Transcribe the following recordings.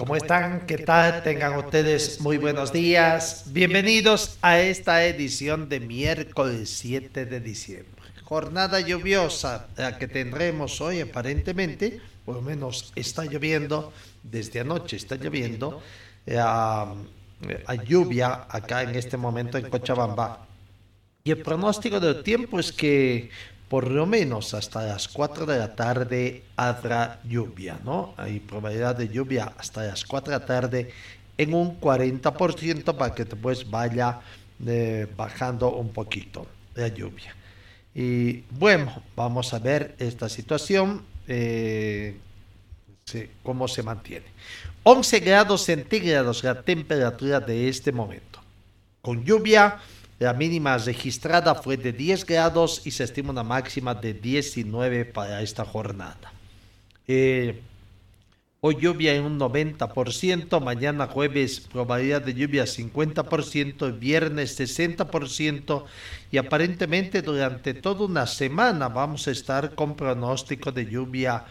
¿cómo están? ¿Qué tal? Tengan ustedes muy buenos días. Bienvenidos a esta edición de miércoles 7 de diciembre. Jornada lluviosa la que tendremos hoy aparentemente, por lo menos está lloviendo, desde anoche está lloviendo, eh, a, a lluvia acá en este momento en Cochabamba. Y el pronóstico del tiempo es que por lo menos hasta las 4 de la tarde habrá lluvia, ¿no? Hay probabilidad de lluvia hasta las 4 de la tarde en un 40% para que después vaya eh, bajando un poquito la lluvia. Y bueno, vamos a ver esta situación, eh, cómo se mantiene. 11 grados centígrados la temperatura de este momento. Con lluvia, la mínima registrada fue de 10 grados y se estima una máxima de 19 para esta jornada. Eh, hoy lluvia en un 90%, mañana jueves probabilidad de lluvia 50%, viernes 60% y aparentemente durante toda una semana vamos a estar con pronóstico de lluvia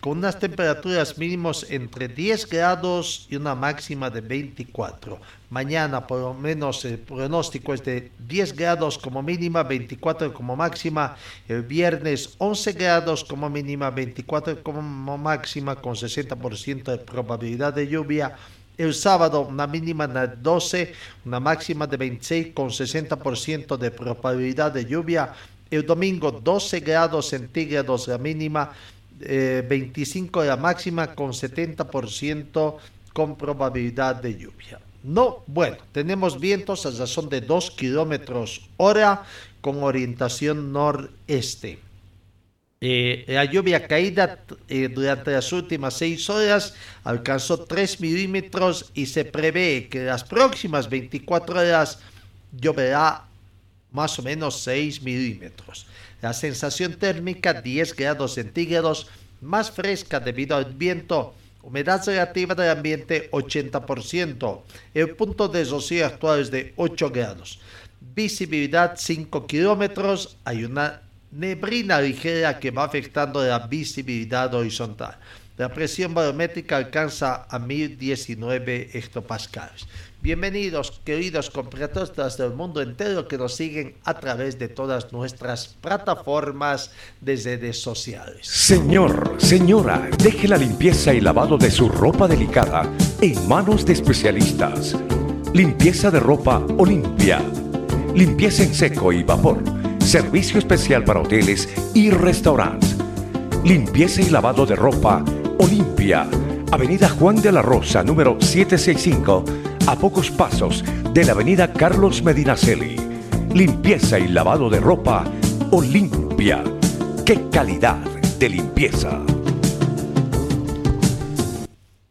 con unas temperaturas mínimos entre 10 grados y una máxima de 24. Mañana por lo menos el pronóstico es de 10 grados como mínima, 24 como máxima. El viernes 11 grados como mínima, 24 como máxima con 60% de probabilidad de lluvia. El sábado una mínima de 12, una máxima de 26 con 60% de probabilidad de lluvia. El domingo 12 grados centígrados la mínima, eh, 25 de la máxima con 70% con probabilidad de lluvia. No, bueno, tenemos vientos a razón de 2 kilómetros hora con orientación noreste. Eh, la lluvia caída eh, durante las últimas 6 horas alcanzó 3 milímetros y se prevé que las próximas 24 horas lloverá más o menos 6 milímetros. La sensación térmica 10 grados centígrados, más fresca debido al viento. Humedad relativa del ambiente 80%. El punto de rocío actual es de 8 grados. Visibilidad 5 kilómetros. Hay una neblina ligera que va afectando la visibilidad horizontal. La presión barométrica alcanza a 1019 hectopascales. Bienvenidos, queridos compatriotas del mundo entero que nos siguen a través de todas nuestras plataformas de redes sociales. Señor, señora, deje la limpieza y lavado de su ropa delicada en manos de especialistas. Limpieza de ropa Olimpia. Limpieza en seco y vapor. Servicio especial para hoteles y restaurantes. Limpieza y lavado de ropa Olimpia. Avenida Juan de la Rosa, número 765 a pocos pasos de la avenida Carlos Medinaceli. Limpieza y lavado de ropa Olimpia. ¡Qué calidad de limpieza!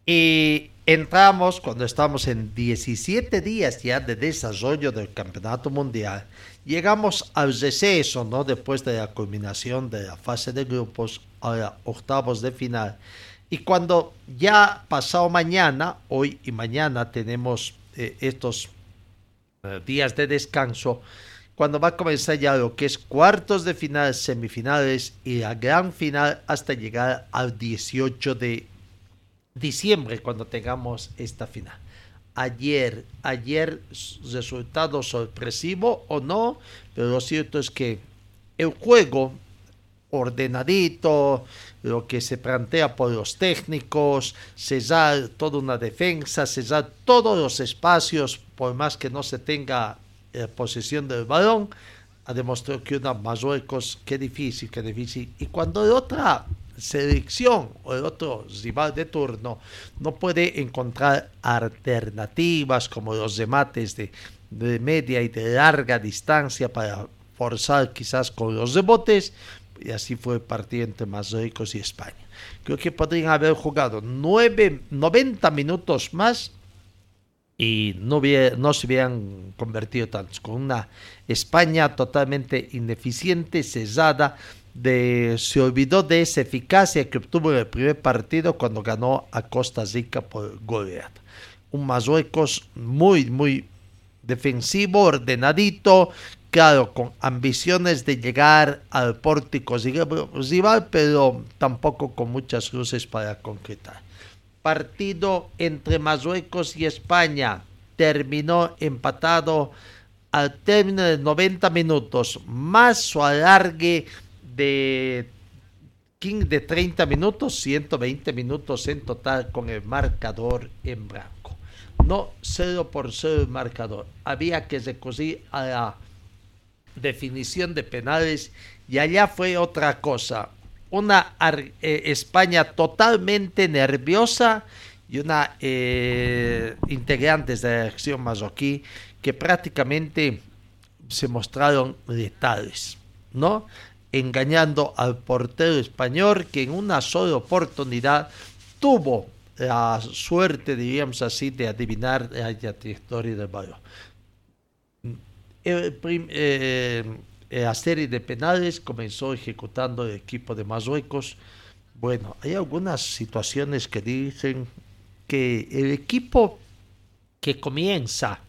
Y entramos cuando estamos en 17 días ya de desarrollo del Campeonato Mundial. Llegamos al receso, ¿no? Después de la culminación de la fase de grupos, ahora octavos de final. Y cuando ya pasado mañana, hoy y mañana tenemos eh, estos eh, días de descanso, cuando va a comenzar ya lo que es cuartos de final, semifinales y la gran final hasta llegar al 18 de diciembre cuando tengamos esta final. Ayer, ayer resultado sorpresivo o no, pero lo cierto es que el juego ordenadito, lo que se plantea por los técnicos, cesar toda una defensa, cesar todos los espacios, por más que no se tenga eh, posesión del balón, ha demostrado que una Marruecos, qué difícil, qué difícil. Y cuando de otra selección o el otro rival de turno no puede encontrar alternativas como los remates de, de media y de larga distancia para forzar quizás con los rebotes, y así fue el partido entre Marruecos y España. Creo que podrían haber jugado 9, 90 minutos más y no, no se hubieran convertido tantos, con una España totalmente ineficiente, cesada, de, se olvidó de esa eficacia que obtuvo en el primer partido cuando ganó a Costa Rica por goleada. Un Marruecos muy, muy defensivo, ordenadito, claro, con ambiciones de llegar al pórtico rival, pero tampoco con muchas luces para concretar. Partido entre Marruecos y España terminó empatado al término de 90 minutos, más su alargue de de 30 minutos, 120 minutos en total con el marcador en blanco. No 0 por 0 el marcador. Había que recurrir a la definición de penales y allá fue otra cosa. Una eh, España totalmente nerviosa y una eh, integrantes de la acción marroquí que prácticamente se mostraron letales, ¿no? Engañando al portero español que en una sola oportunidad tuvo la suerte, diríamos así, de adivinar la trayectoria del balón. Eh, la serie de penales comenzó ejecutando el equipo de Marruecos. Bueno, hay algunas situaciones que dicen que el equipo que comienza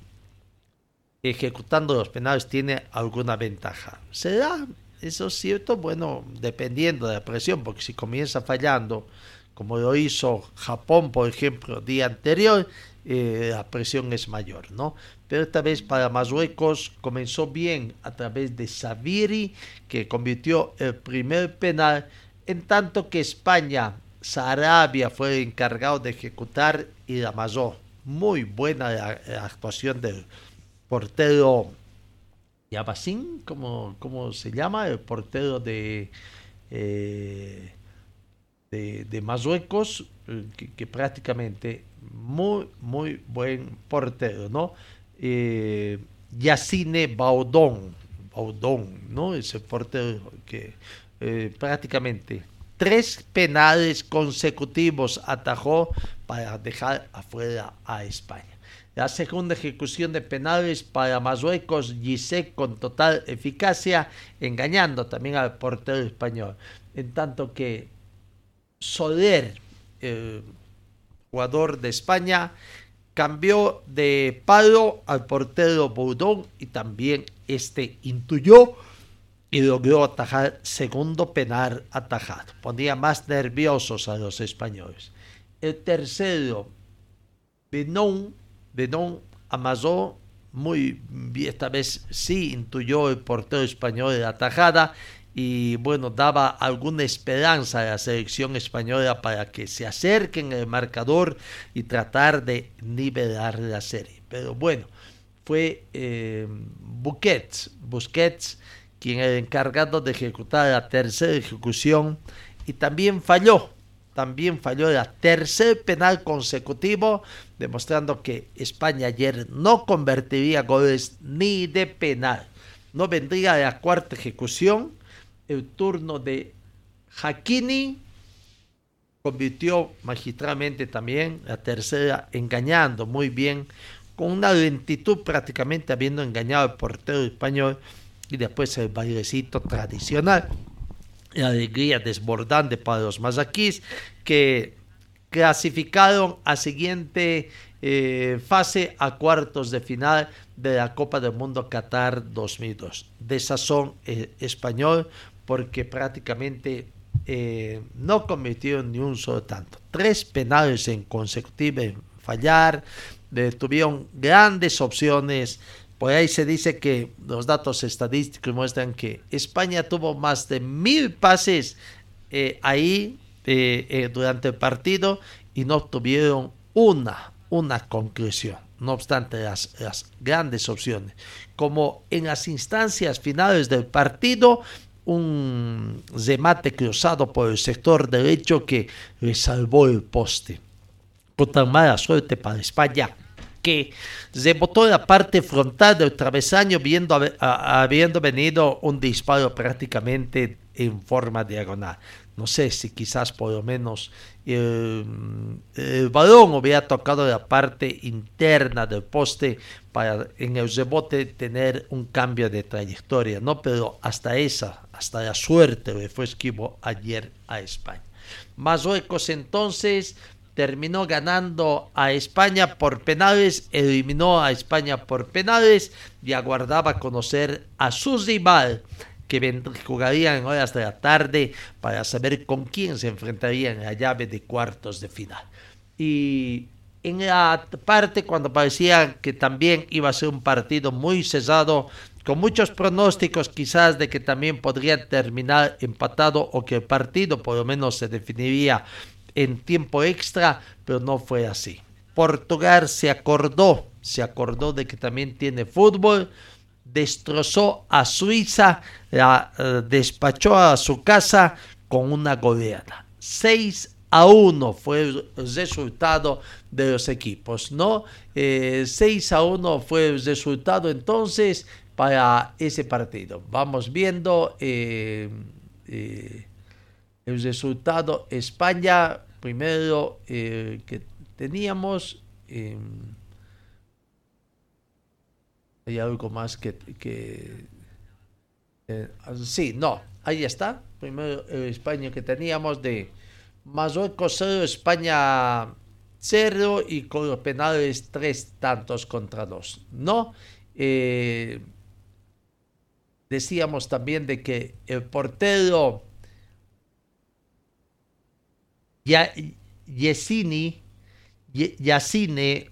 ejecutando los penales tiene alguna ventaja. ¿Será eso cierto? Bueno, dependiendo de la presión, porque si comienza fallando, como lo hizo Japón, por ejemplo, el día anterior, eh, la presión es mayor, ¿no? Pero esta vez para Marruecos comenzó bien a través de Saviri, que convirtió el primer penal, en tanto que España, Sarabia fue el encargado de ejecutar y la amasó. Muy buena actuación del portero Yabasín, ¿cómo, ¿cómo se llama? El portero de... Eh, de, Marruecos, eh, que, prácticamente muy, muy buen portero, ¿no? Eh, Yacine Baudón, Baudón, ¿no? Ese portero que eh, prácticamente tres penales consecutivos atajó para dejar afuera a España. La segunda ejecución de penales para Marruecos, Gisek con total eficacia, engañando también al portero español. En tanto que Soler, el jugador de España, cambió de palo al portero Boudon y también este intuyó y logró atajar segundo penal atajado. Ponía más nerviosos a los españoles. El tercero, Benon, Benon amasó muy esta vez sí intuyó el portero español de la atajada y bueno, daba alguna esperanza a la selección española para que se acerquen al marcador y tratar de nivelar la serie. Pero bueno, fue eh, Busquets, Busquets quien era encargado de ejecutar la tercera ejecución y también falló, también falló la tercer penal consecutivo, demostrando que España ayer no convertiría goles ni de penal. No vendría la cuarta ejecución el turno de Hakini convirtió magistralmente también la tercera, engañando muy bien, con una lentitud prácticamente habiendo engañado al portero español y después el bailecito tradicional. La alegría desbordante para los mazaquís que clasificaron a siguiente eh, fase a cuartos de final de la Copa del Mundo Qatar 2002. De sazón eh, español porque prácticamente eh, no cometieron ni un solo tanto. Tres penales en consecutiva fallar, tuvieron grandes opciones, Por ahí se dice que los datos estadísticos muestran que España tuvo más de mil pases eh, ahí eh, durante el partido y no obtuvieron una, una conclusión. No obstante, las, las grandes opciones, como en las instancias finales del partido, un remate cruzado por el sector derecho que le salvó el poste. Con tan mala suerte para España que rebotó la parte frontal del travesaño viendo, habiendo venido un disparo prácticamente en forma diagonal. No sé si quizás por lo menos el, balón hubiera tocado la parte interna del poste en el rebote tener un cambio de trayectoria, ¿no? Pero hasta esa, hasta la suerte le fue esquivo ayer a España. Marruecos entonces terminó ganando a España por penales, eliminó a España por penales y aguardaba conocer a su rival que jugarían horas de la tarde para saber con quién se enfrentarían en la llave de cuartos de final. Y en la parte cuando parecía que también iba a ser un partido muy cesado, con muchos pronósticos quizás de que también podría terminar empatado o que el partido por lo menos se definiría en tiempo extra, pero no fue así. Portugal se acordó, se acordó de que también tiene fútbol, destrozó a Suiza, la eh, despachó a su casa con una goleada. 6 a 1 fue el resultado de los equipos, ¿no? 6 eh, a 1 fue el resultado entonces para ese partido. Vamos viendo eh, el resultado. España primero eh, que teníamos. Em, hay algo más que... que eh, sí, no, ahí está. Primero España que teníamos de Marruecos 0, España 0 y con los penales 3 tantos contra 2. No, eh, decíamos también de que el portero Yesini, Yacine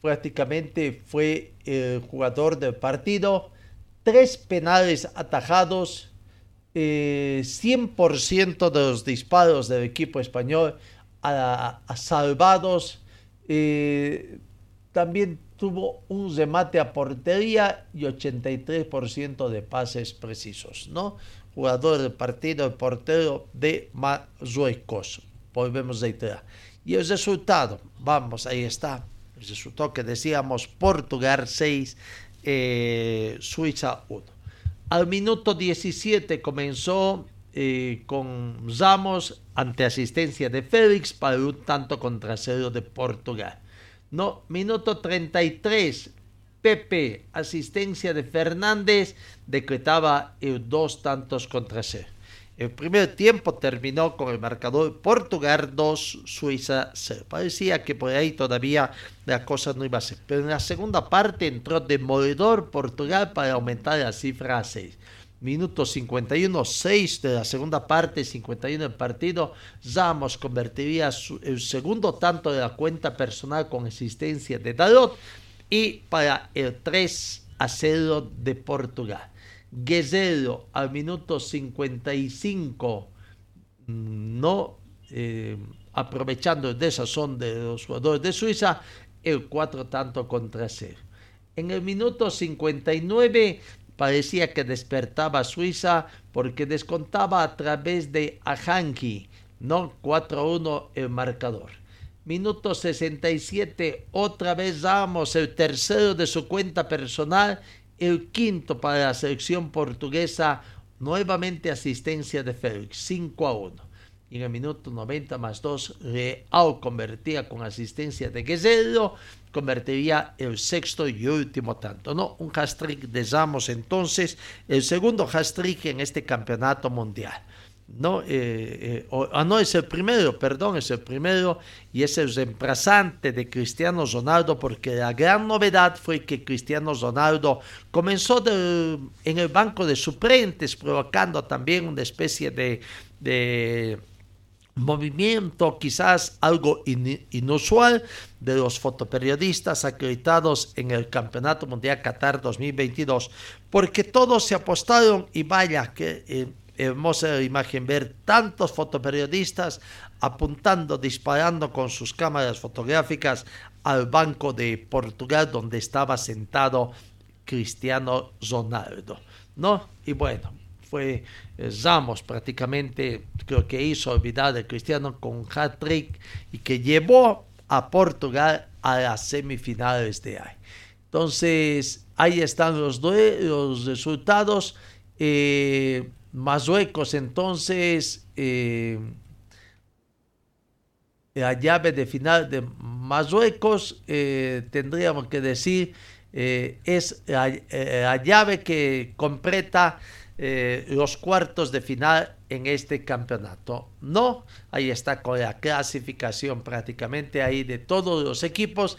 prácticamente fue el jugador del partido. Tres penales atajados, 100% eh, de los disparos del equipo español a, salvados. Eh, también tuvo un remate a portería y 83% de pases precisos, ¿no? jugador del partido, el portero de Marruecos. Volvemos a reiterar. Y el resultado, vamos, ahí está. El resultado que decíamos, Portugal 6, eh, Suiza 1. Al minuto 17 comenzó eh, con Ramos ante asistencia de Félix para un tanto contra cero de Portugal. No, minuto 33, Pepe, asistencia de Fernández, decretaba dos tantos contra cero. El primer tiempo terminó con el marcador Portugal 2, Suiza 0. Parecía que por ahí todavía la cosa no iba a ser. Pero en la segunda parte entró demoledor Portugal para aumentar la cifra a 6. Minuto 51, 6 de la segunda parte, 51 del partido. Ramos convertiría el segundo tanto de la cuenta personal con existencia de Dalot y para el 3 a 0 de Portugal. Guerrero al minuto 55, no eh, aprovechando el desazón de los jugadores de Suiza, el 4 tanto contra 0. En el minuto 59 parecía que despertaba Suiza porque descontaba a través de Ajanki, no 4-1 el marcador. Minuto 67, otra vez damos el tercero de su cuenta personal, el quinto para la selección portuguesa, nuevamente asistencia de Félix, 5 a 1. Y en el minuto 90 más 2, Real convertía con asistencia de Guerrero, convertiría el sexto y último tanto. No, un hat-trick de entonces, el segundo hat-trick en este campeonato mundial. No, eh, eh, ah, no, es el primero, perdón, es el primero y es el reemplazante de Cristiano Ronaldo porque la gran novedad fue que Cristiano Ronaldo comenzó en el banco de suplentes provocando también una especie de, movimiento quizás algo inusual de los fotoperiodistas acreditados en el Campeonato Mundial Qatar 2022, porque todos se apostaron y vaya que eh, hermosa imagen ver tantos fotoperiodistas apuntando, disparando con sus cámaras fotográficas al banco de Portugal donde estaba sentado Cristiano Ronaldo, ¿no? Y bueno, fue eh, Ramos prácticamente, creo que hizo olvidar a Cristiano con hat-trick y que llevó a Portugal a las semifinales de ahí. Entonces, ahí están los, los resultados. Eh, Marruecos, entonces, eh, la llave de final de Marruecos, tendríamos que decir, es la llave que completa eh, los cuartos de final en este campeonato. No, ahí está con la clasificación prácticamente ahí de todos los equipos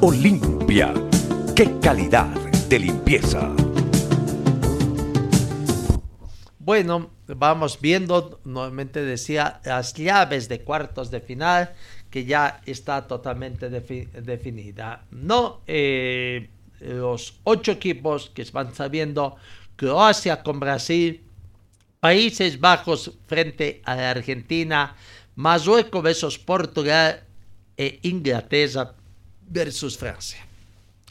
Olimpia. ¡Qué calidad de limpieza! Bueno, vamos viendo, nuevamente decía, las llaves de cuartos de final, que ya está totalmente definida. No, eh, los ocho equipos que van sabiendo Croacia con Brasil, Países Bajos frente a Argentina, Marruecos versus Portugal e Inglaterra versus Francia.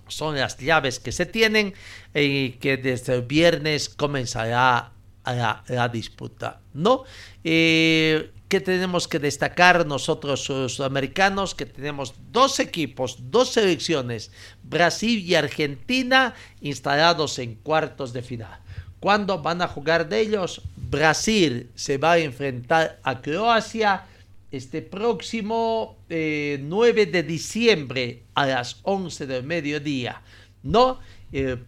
Son las llaves que se tienen y que desde el viernes comenzará la, disputa. ¿No? Eh, ¿Qué tenemos que destacar nosotros los sudamericanos? Que tenemos dos equipos, dos selecciones, Brasil y Argentina, instalados en cuartos de final. ¿Cuándo van a jugar de ellos? Brasil se va a enfrentar a Croacia este próximo 9 eh, de diciembre a las 11 del mediodía. No, el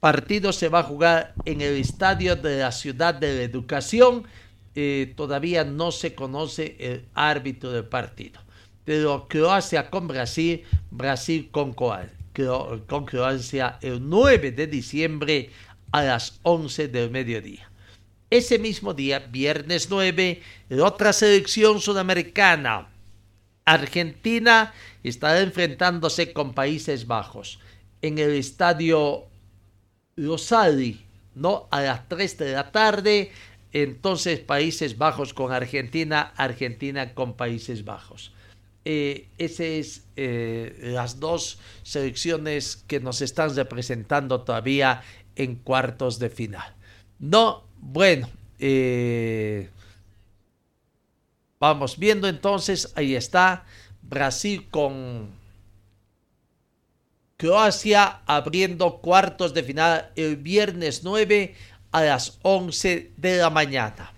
partido se va a jugar en el estadio de la Ciudad de la Educación eh, todavía no se conoce el árbitro del partido. Pero Croacia con Brasil, Brasil con, con Croacia el 9 de diciembre a las 11 del mediodía. Ese mismo día, viernes 9, otra selección sudamericana, Argentina, estará enfrentándose con Países Bajos en el estadio Rosali, ¿no? A las 3 de la tarde entonces Países Bajos con Argentina, Argentina con Países Bajos. Eh, esas es eh, las dos selecciones que nos están representando todavía en cuartos de final. No, bueno, eh, vamos viendo entonces, ahí está Brasil con Croacia abriendo cuartos de final el viernes 9 a las 11 de la mañana.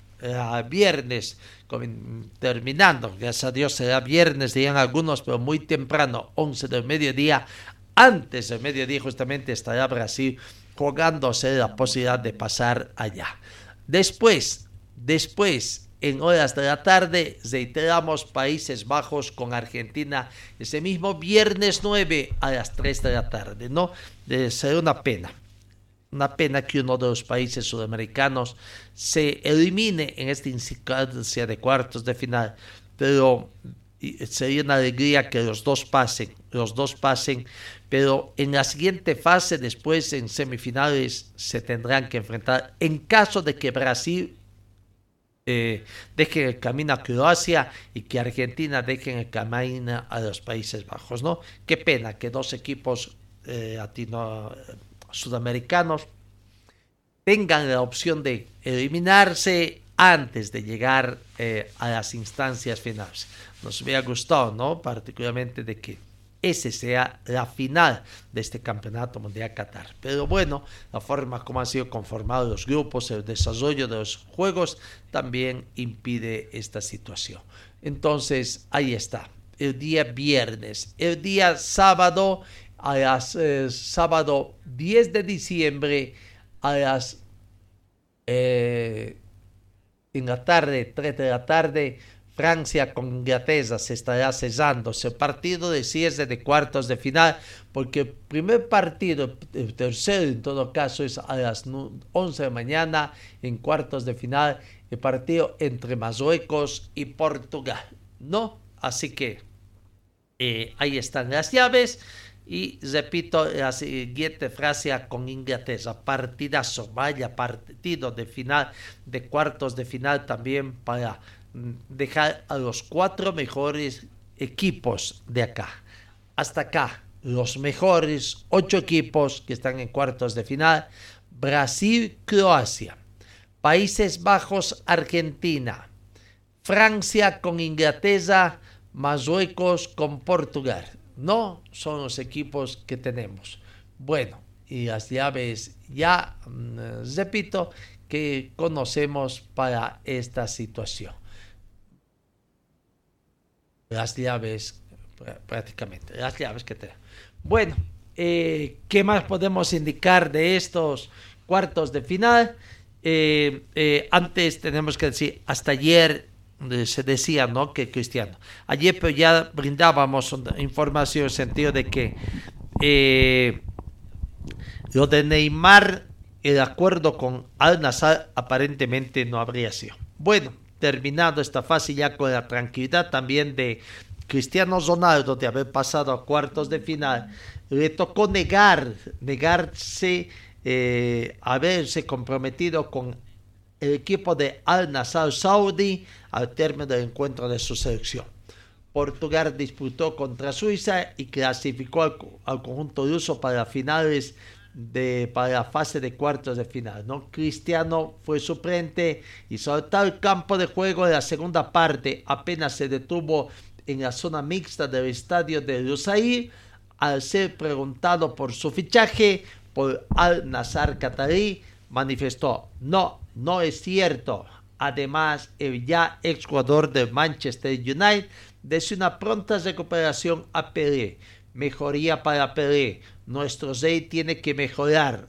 viernes, terminando, gracias a Dios será viernes, dirían algunos, pero muy temprano, 11 del mediodía. Antes del mediodía justamente estará Brasil jugándose la posibilidad de pasar allá. Después, después, en horas de la tarde, reiteramos Países Bajos con Argentina ese mismo viernes 9 a las 3 de la tarde, ¿no? Debe ser una pena una pena que uno de los países sudamericanos se elimine en esta instancia de cuartos de final, pero sería una alegría que los dos pasen, los dos pasen, pero en la siguiente fase, después en semifinales, se tendrán que enfrentar en caso de que Brasil eh, deje el camino a Croacia y que Argentina deje el camino a los Países Bajos, ¿no? Qué pena que dos equipos eh, latino, sudamericanos tengan la opción de eliminarse antes de llegar eh, a las instancias finales. Nos hubiera gustado, ¿no? Particularmente de que ese sea la final de este campeonato mundial Qatar. Pero bueno, la forma como han sido conformados los grupos, el desarrollo de los juegos también impide esta situación. Entonces, ahí está. El día viernes. El día sábado, a las eh, sábado 10 de diciembre, a las eh, en la tarde, 3 de la tarde, Francia con Inglaterra se estará cesando ese partido de cierre de cuartos de final, porque el primer partido, el tercero en todo caso, es a las 11 de mañana en cuartos de final, el partido entre Marruecos y Portugal. ¿No? Así que eh, ahí están las llaves. Y repito la siguiente frase con Inglaterra, partidazo, vaya partido de final, de cuartos de final también para dejar a los cuatro mejores equipos de acá. Hasta acá, los mejores ocho equipos que están en cuartos de final. Brasil, Croacia. Países Bajos, Argentina. Francia con Inglaterra. Marruecos con Portugal. No son los equipos que tenemos. Bueno, y las llaves ya, mm, repito, que conocemos para esta situación las llaves, prácticamente, las llaves que tenemos. Bueno, eh, ¿qué más podemos indicar de estos cuartos de final? Eh, eh, antes tenemos que decir, hasta ayer se decía, ¿no? Que Cristiano. Ayer pero ya brindábamos información en el sentido de que lo de Neymar, el acuerdo con Al Nassr aparentemente no habría sido. Bueno, terminado esta fase ya con la tranquilidad también de Cristiano Ronaldo de haber pasado a cuartos de final, le tocó negar, negarse, eh, haberse comprometido con el equipo de Al Nassr Saudi al término del encuentro de su selección. Portugal disputó contra Suiza y clasificó al, al conjunto ruso para finales de, para la fase de cuartos de final. ¿no? Cristiano fue suplente y soltó el campo de juego de la segunda parte. Apenas se detuvo en la zona mixta del estadio de Lusail al ser preguntado por su fichaje por Al Nazar Qatarí manifestó no, no es cierto. Además, el ya exjugador de Manchester United desea una pronta recuperación a Pelé. Mejoría para Pelé nuestro rey tiene que mejorar.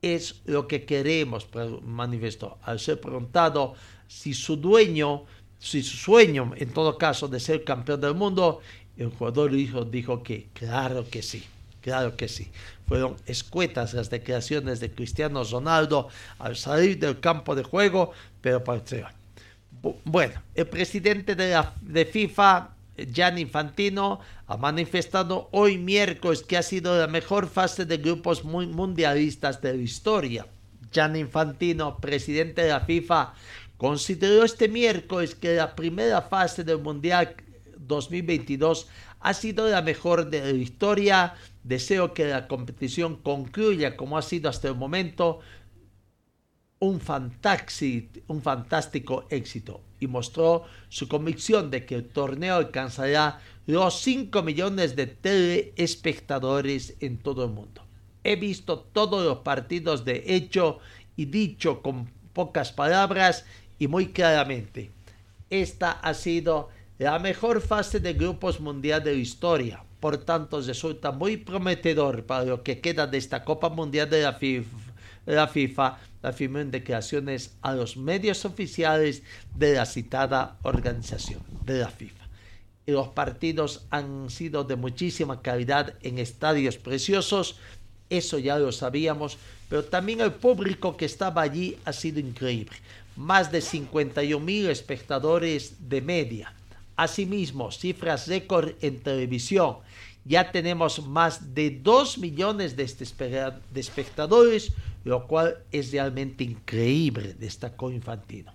Es lo que queremos, manifestó. Al ser preguntado si su dueño, si su sueño, en todo caso, de ser campeón del mundo, el jugador dijo, que claro que sí, claro que sí. Fueron escuetas las declaraciones de Cristiano Ronaldo al salir del campo de juego, pero para Bueno, el presidente de FIFA Gianni Infantino ha manifestado hoy miércoles que ha sido la mejor fase de grupos muy mundialistas de la historia. Gianni Infantino, presidente de la FIFA, consideró este miércoles que la primera fase del Mundial 2022 ha sido la mejor de la historia. Deseo que la competición concluya como ha sido hasta el momento un, fantástico éxito y mostró su convicción de que el torneo alcanzará los 5 millones de telespectadores en todo el mundo. He visto todos los partidos de hecho y dicho con pocas palabras y muy claramente. Esta ha sido la mejor fase de grupos mundial de la historia. Por tanto, resulta muy prometedor para lo que queda de esta Copa Mundial de la FIFA afirmó en declaraciones a los medios oficiales de la citada organización de la FIFA. Los partidos han sido de muchísima calidad en estadios preciosos, eso ya lo sabíamos, pero también el público que estaba allí ha sido increíble. Más de 51 mil espectadores de media. Asimismo, cifras récord en televisión. Ya tenemos más de 2 millones de espectadores lo cual es realmente increíble, destacó Infantino.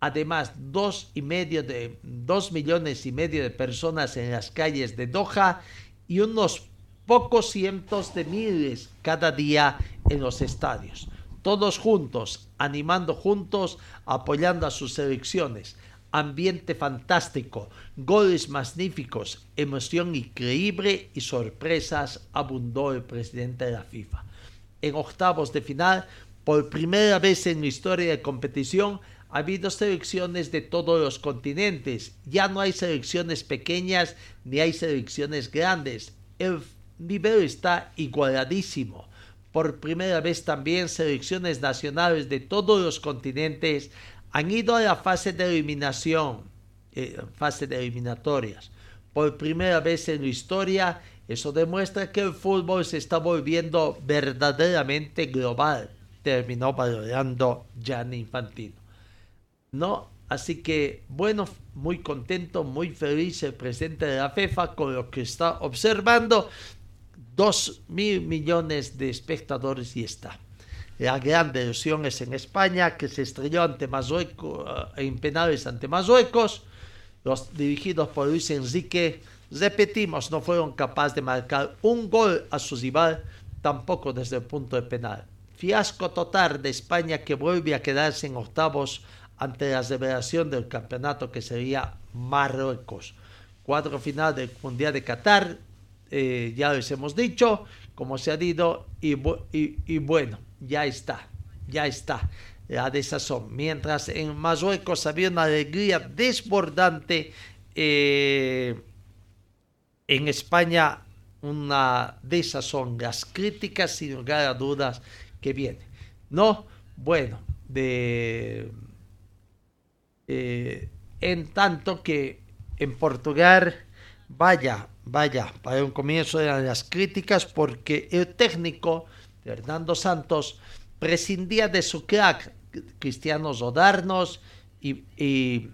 Además, dos, y medio de, dos millones y medio de personas en las calles de Doha y unos pocos cientos de miles cada día en los estadios. Todos juntos, animando juntos, apoyando a sus selecciones. Ambiente fantástico, goles magníficos, emoción increíble y sorpresas, abundó el presidente de la FIFA en octavos de final, por primera vez en la historia de competición, ha habido selecciones de todos los continentes. Ya no hay selecciones pequeñas ni hay selecciones grandes. El nivel está igualadísimo. Por primera vez también selecciones nacionales de todos los continentes han ido a la fase de eliminación, eh, fase de eliminatorias. Por primera vez en la historia, eso demuestra que el fútbol se está volviendo verdaderamente global. Terminó valorando Gianni Infantino. ¿no? Así que, bueno, muy contento, muy feliz el presidente de la FIFA con lo que está observando. Dos mil millones de espectadores y está. La gran delusión es en España, que se estrelló ante Marruecos, eh, en penales ante Marruecos. Los dirigidos por Luis Enrique, repetimos, no fueron capaces de marcar un gol a su rival, tampoco desde el punto de penal. Fiasco total de España que vuelve a quedarse en octavos ante la revelación del campeonato que sería Marruecos. Cuatro final del Mundial de Qatar, eh, ya les hemos dicho, como se ha dicho, y, bueno, ya está, ya está la desazón. Mientras en Marruecos había una alegría desbordante, eh, en España una desazón, las críticas sin lugar a dudas que vienen. No, bueno, de eh, en tanto que en Portugal, vaya, vaya, para un comienzo de las críticas porque el técnico Fernando Santos prescindía de su crack Cristiano Rodarnos y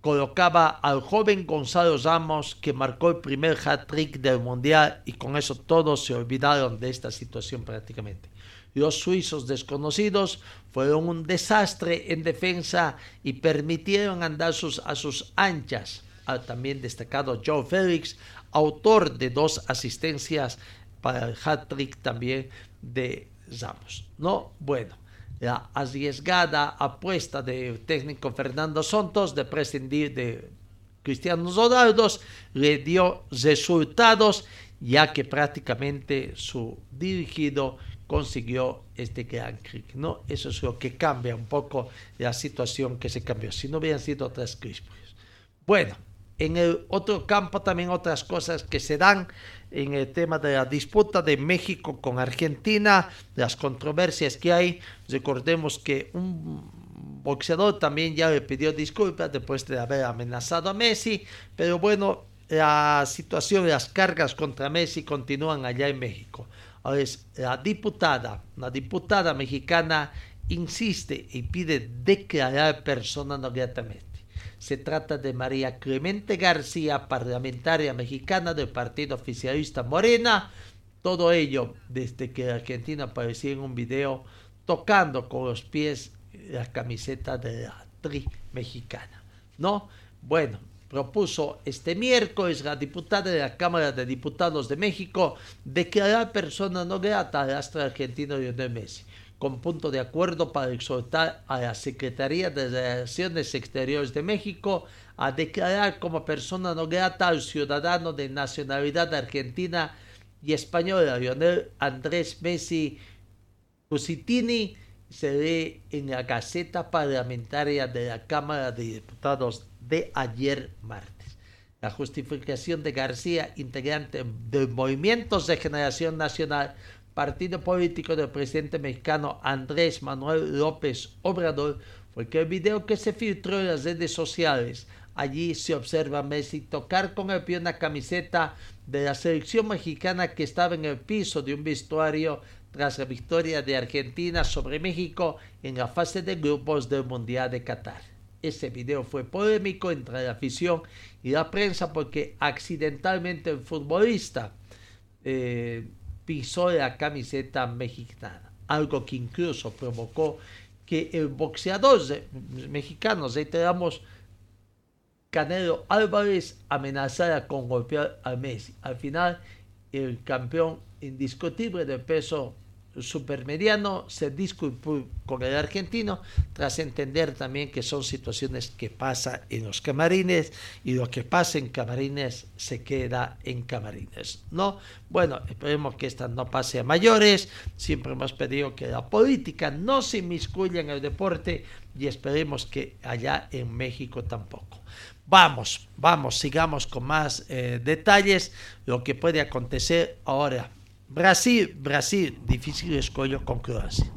colocaba al joven Gonzalo Ramos que marcó el primer hat-trick del Mundial y con eso todos se olvidaron de esta situación prácticamente. Los suizos desconocidos fueron un desastre en defensa y permitieron andar sus, a sus anchas. al también destacado Joe Félix, autor de dos asistencias para el hat-trick también de Ramos. No, bueno, la arriesgada apuesta del técnico Fernando Santos de prescindir de Cristiano Ronaldo le dio resultados ya que prácticamente su dirigido consiguió este gran. ¿no? Eso es lo que cambia un poco la situación que se cambió. Si no hubieran sido otras crisis. Bueno, en el otro campo también otras cosas que se dan en el tema de la disputa de México con Argentina, las controversias que hay. Recordemos que un boxeador también ya le pidió disculpas después de haber amenazado a Messi, pero bueno, la situación, las cargas contra Messi continúan allá en México la diputada, una diputada mexicana insiste y pide declarar persona no gratamente. Se trata de María Clemente García, parlamentaria mexicana del Partido Oficialista Morena. Todo ello desde que Argentina apareció en un video tocando con los pies la camiseta de la tri mexicana. ¿No? Bueno, propuso este miércoles la diputada de la Cámara de Diputados de México declarar persona no grata al astro argentino Lionel Messi, con punto de acuerdo para exhortar a la Secretaría de Relaciones Exteriores de México a declarar como persona no grata al ciudadano de nacionalidad argentina y española Lionel Andrés Messi Cusitini se lee en la Gaceta Parlamentaria de la Cámara de Diputados de ayer martes. La justificación de García, integrante del Movimientos de Generación Nacional, partido político del presidente mexicano Andrés Manuel López Obrador, fue que el video que se filtró en las redes sociales, allí se observa a Messi tocar con el pie una camiseta de la selección mexicana que estaba en el piso de un vestuario tras la victoria de Argentina sobre México en la fase de grupos del Mundial de Qatar. Ese video fue polémico entre la afición y la prensa porque accidentalmente el futbolista eh, pisó la camiseta mexicana, algo que incluso provocó que el boxeador mexicano, reiteramos, Canelo Álvarez amenazara con golpear a Messi. Al final, el campeón indiscutible de peso supermediano se disculpó con el argentino tras entender también que son situaciones que pasan en los camarines y lo que pasa en camarines se queda en camarines, ¿no? Bueno, esperemos que esta no pase a mayores, siempre hemos pedido que la política no se inmiscuya en el deporte y esperemos que allá en México tampoco. Vamos, vamos, sigamos con más eh, detalles, lo que puede acontecer ahora Brasil, Brasil, difícil escollo con Croacia.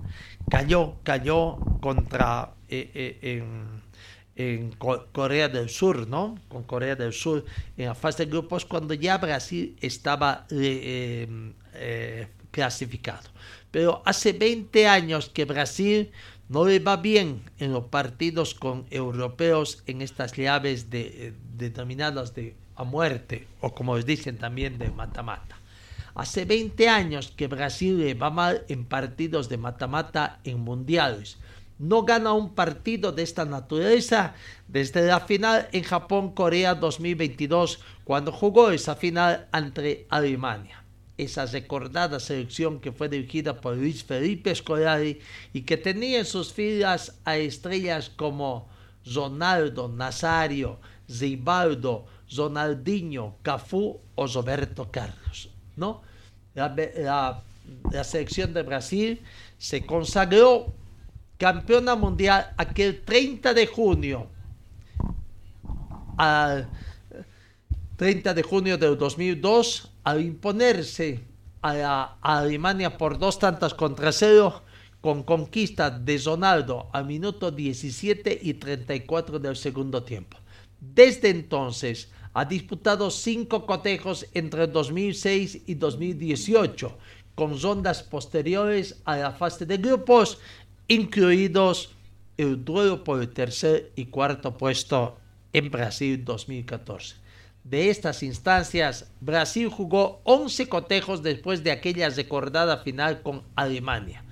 Cayó, cayó contra eh, eh, en, Corea del Sur, ¿no? Con Corea del Sur en la fase de grupos cuando ya Brasil estaba eh, clasificado. Pero hace 20 años que Brasil no le va bien en los partidos con europeos en estas llaves de, determinadas de a muerte o como les dicen también de mata-mata. Hace 20 años que Brasil va mal en partidos de mata-mata en mundiales. No gana un partido de esta naturaleza desde la final en Japón-Corea 2022, cuando jugó esa final ante Alemania. Esa recordada selección que fue dirigida por Luis Felipe Scolari y que tenía en sus filas a estrellas como Ronaldo, Nazario, Zibaldo, Ronaldinho, Cafú o Roberto Carlos. ¿No? La, selección de Brasil se consagró campeona mundial aquel 30 de junio al 30 de junio del 2002 al imponerse a, Alemania por dos tantas contra cero con conquista de Ronaldo al minuto 17 y 34 del segundo tiempo. Desde entonces ha disputado cinco cotejos entre 2006 y 2018, con rondas posteriores a la fase de grupos, incluidos el duelo por el tercer y cuarto puesto en Brasil 2014. De estas instancias, Brasil jugó 11 cotejos después de aquella recordada final con Alemania.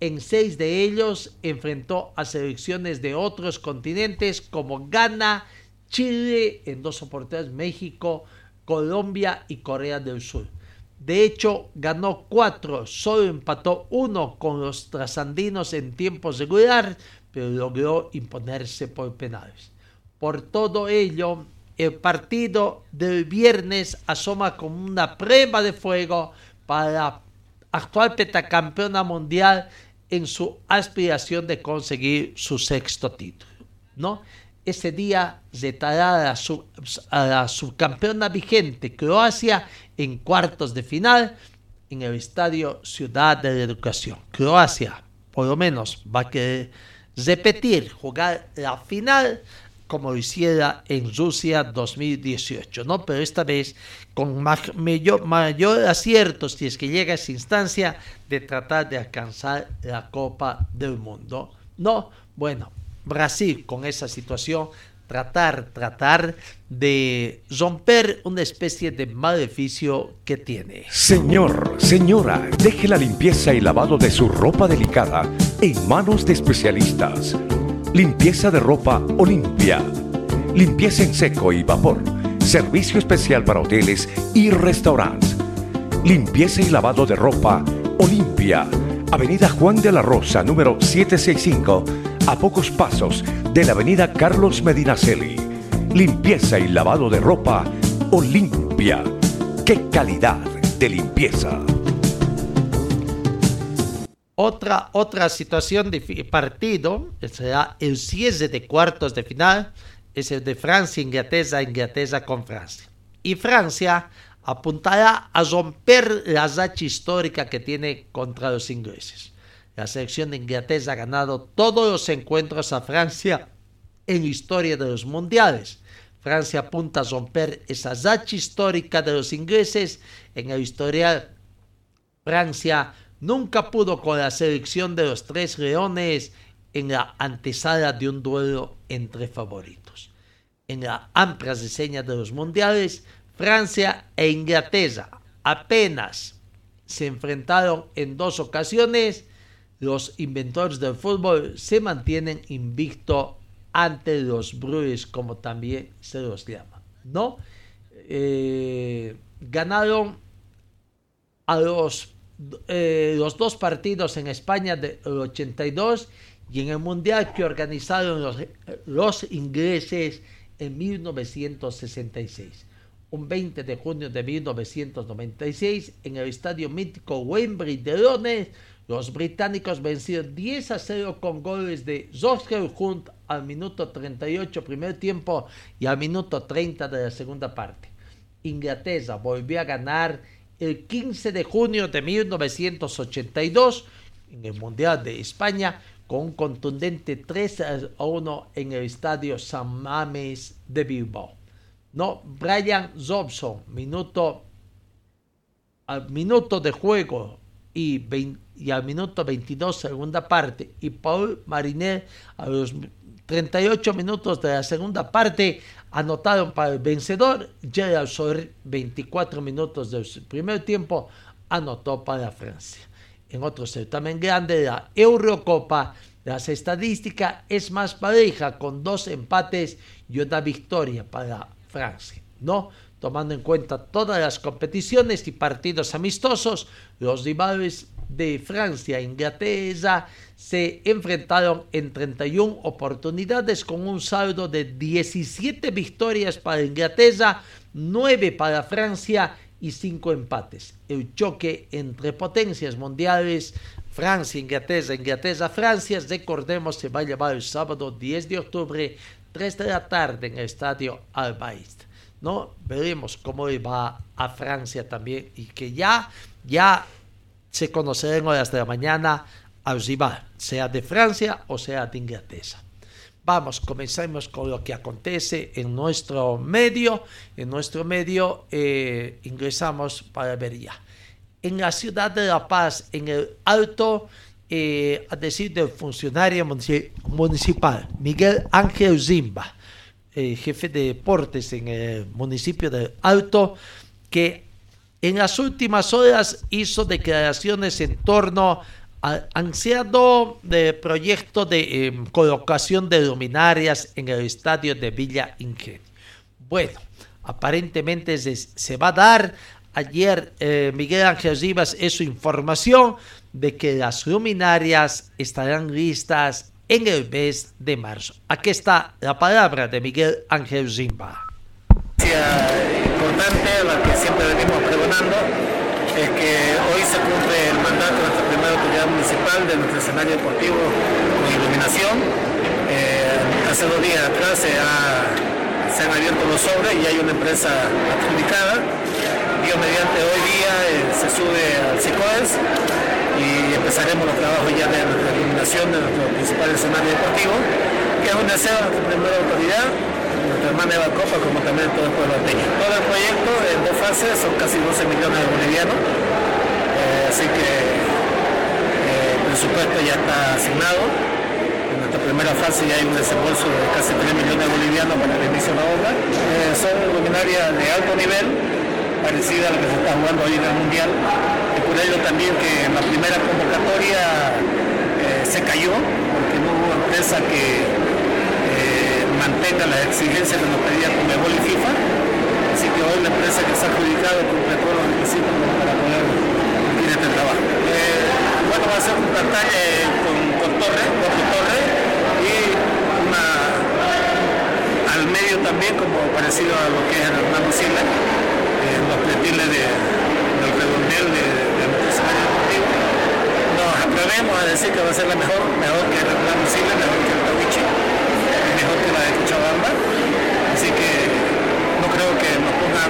En seis de ellos enfrentó a selecciones de otros continentes como Ghana, Chile en dos oportunidades, México, Colombia y Corea del Sur. De hecho, ganó cuatro, solo empató uno con los trasandinos en tiempo regular, pero logró imponerse por penales. Por todo ello, el partido del viernes asoma como una prueba de fuego para la actual petacampeona mundial en su aspiración de conseguir su sexto título. ¿no? Ese día retará a, la subcampeona vigente Croacia en cuartos de final en el estadio Ciudad de la Educación. Croacia, por lo menos, va a querer repetir, jugar la final como lo hiciera en Rusia 2018, ¿no? Pero esta vez con mayor, mayor acierto, si es que llega a esa instancia, de tratar de alcanzar la Copa del Mundo. No, bueno, Brasil con esa situación, tratar, tratar de romper una especie de maleficio que tiene. Señor, señora, deje la limpieza y lavado de su ropa delicada en manos de especialistas. Limpieza de ropa Olimpia. Limpieza en seco y vapor. Servicio especial para hoteles y restaurantes. Limpieza y lavado de ropa Olimpia. Avenida Juan de la Rosa, número 765 a pocos pasos de la avenida Carlos Medinaceli. Limpieza y lavado de ropa Olimpia. ¡Qué calidad de limpieza! Otra, otra situación de partido será el cierre de cuartos de final, es el de Francia, Inglaterra, Inglaterra con Francia. Y Francia apuntará a romper la racha histórica que tiene contra los ingleses. La selección de Inglaterra ha ganado todos los encuentros a Francia en historia de los mundiales. Francia apunta a romper esa racha histórica de los ingleses en el historial. Francia nunca pudo con la selección de los tres leones en la antesala de un duelo entre favoritos. En la amplia reseña de los mundiales, Francia e Inglaterra apenas se enfrentaron en dos ocasiones los inventores del fútbol se mantienen invicto ante los Bruins, como también se los llama, ¿no? Eh, ganaron a los eh, los dos partidos en España del 82 y en el Mundial que organizaron los, los ingleses en 1966. Un 20 de junio de 1996, en el estadio mítico Wembley de Londres, los británicos vencieron 10 a 0 con goles de Joshua Hunt al minuto 38 primer tiempo y al minuto 30 de la segunda parte. Inglaterra volvió a ganar el 15 de junio de 1982 en el Mundial de España con un contundente 3 a 1 en el estadio San Mames de Bilbao. No, Brian Robson, minuto al minuto de juego y, y al minuto 22 segunda parte y Paul Mariner a los 38 minutos de la segunda parte anotaron para el vencedor. Gerald Soler, 24 minutos del primer tiempo, anotó para Francia. En otro certamen grande, la Eurocopa, las estadísticas es más pareja, con dos empates y una victoria para Francia. ¿no? Tomando en cuenta todas las competiciones y partidos amistosos, los rivales de Francia e Inglaterra se enfrentaron en 31 oportunidades con un saldo de 17 victorias para Inglaterra, 9 para Francia y 5 empates. El choque entre potencias mundiales, Francia, Inglaterra, Inglaterra, Francia, recordemos, se va a llevar el sábado 10 de octubre, 3 de la tarde en el estadio Albaist. ¿no? Veremos cómo va a Francia también y que ya, ya se conocerá en horas de la mañana al rival, sea de Francia o sea de Inglaterra. Vamos, comencemos con lo que acontece en nuestro medio. En nuestro medio eh, ingresamos para ver ya. En la ciudad de La Paz, en el Alto, eh, a decir del funcionario municipal Miguel Ángel Zimba, eh, jefe de deportes en el municipio del Alto, que en las últimas horas hizo declaraciones en torno al ansiado de proyecto de em, colocación de luminarias en el estadio de Villa Ingenio. Bueno, aparentemente se, va a dar. Ayer eh, Miguel Ángel Rivas su información de que las luminarias estarán listas en el mes de marzo. Aquí está la palabra de Miguel Ángel Zimba importante, la que siempre venimos pregonando, es que hoy se cumple el mandato de nuestra primera autoridad municipal de nuestro escenario deportivo con iluminación. Eh, hace dos días atrás se, han abierto los sobres y hay una empresa adjudicada. Dios mediante hoy día eh, se sube al CICOES y empezaremos los trabajos ya de nuestra iluminación de nuestro principal escenario deportivo, que es un deseo de nuestra primera autoridad nuestra hermana Eva Copa, como también todo el pueblo alteño. Todo el proyecto en dos fases son casi 12 millones de bolivianos, eh, así que eh, el presupuesto ya está asignado. En nuestra primera fase ya hay un desembolso de casi 3 millones de bolivianos para el inicio de la obra. Eh, son luminarias de alto nivel, parecida a la que se está jugando hoy en el Mundial. Y por ello también que en la primera convocatoria se cayó, porque no hubo empresa que mantenga las exigencias que nos pedía Comebol y FIFA. Así que hoy la empresa que se ha adjudicado cumple todos los requisitos para poder cumplir este trabajo. Eh, bueno, va a ser un pantalla con, con torre, cuatro torres y una al medio también, como parecido a lo que es el Hernando Sila, eh, los pletiles de, del redondel de, de nuestro escenario deportivo. Nos atrevemos a decir que va a ser la mejor, mejor que el Hernando Sila, mejor que el Tawichi de Cochabamba, así que no creo que nos ponga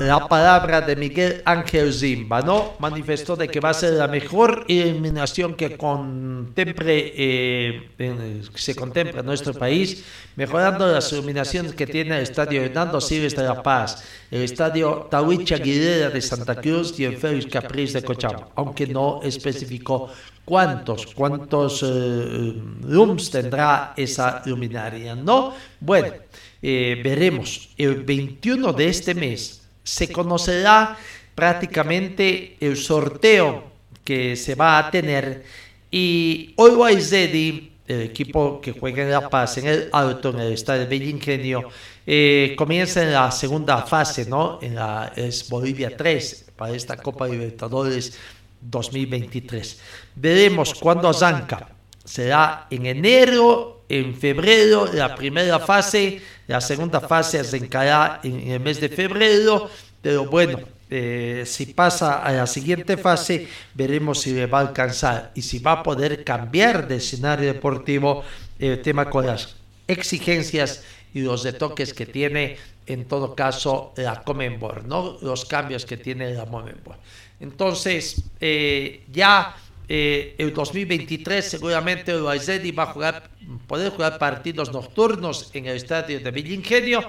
la palabra de Miguel Ángel Zimba, ¿no? Manifestó de que va a ser la mejor iluminación que contemple, eh, se contempla en nuestro país, mejorando las iluminaciones que tiene el estadio Hernando Siles de La Paz, el estadio Tawicha Aguilera de Santa Cruz y el Félix Capriz de Cochabamba, aunque no especificó cuántos, cuántos eh, rooms tendrá esa luminaria, ¿no? Bueno, eh, veremos el 21 de este mes se conocerá prácticamente el sorteo que se va a tener y hoy Zeddy el equipo que juega en La Paz, en el Alto, en el estadio de Ingenio, eh, comienza en la segunda fase, ¿no? En la, es Bolivia 3 para esta Copa Libertadores 2023. Veremos cuándo arranca. Será en enero, en febrero, la primera fase, la segunda fase arrancará en el mes de febrero, pero bueno, eh, si pasa a la siguiente fase, veremos si le va a alcanzar y si va a poder cambiar de escenario deportivo el tema con las exigencias y los retoques que tiene en todo caso la Comenbol, ¿no? Los cambios que tiene la Comenbol. Entonces, eh, ya eh, el 2023 seguramente el Aizedi va a jugar, poder jugar partidos nocturnos en el estadio de Villingenio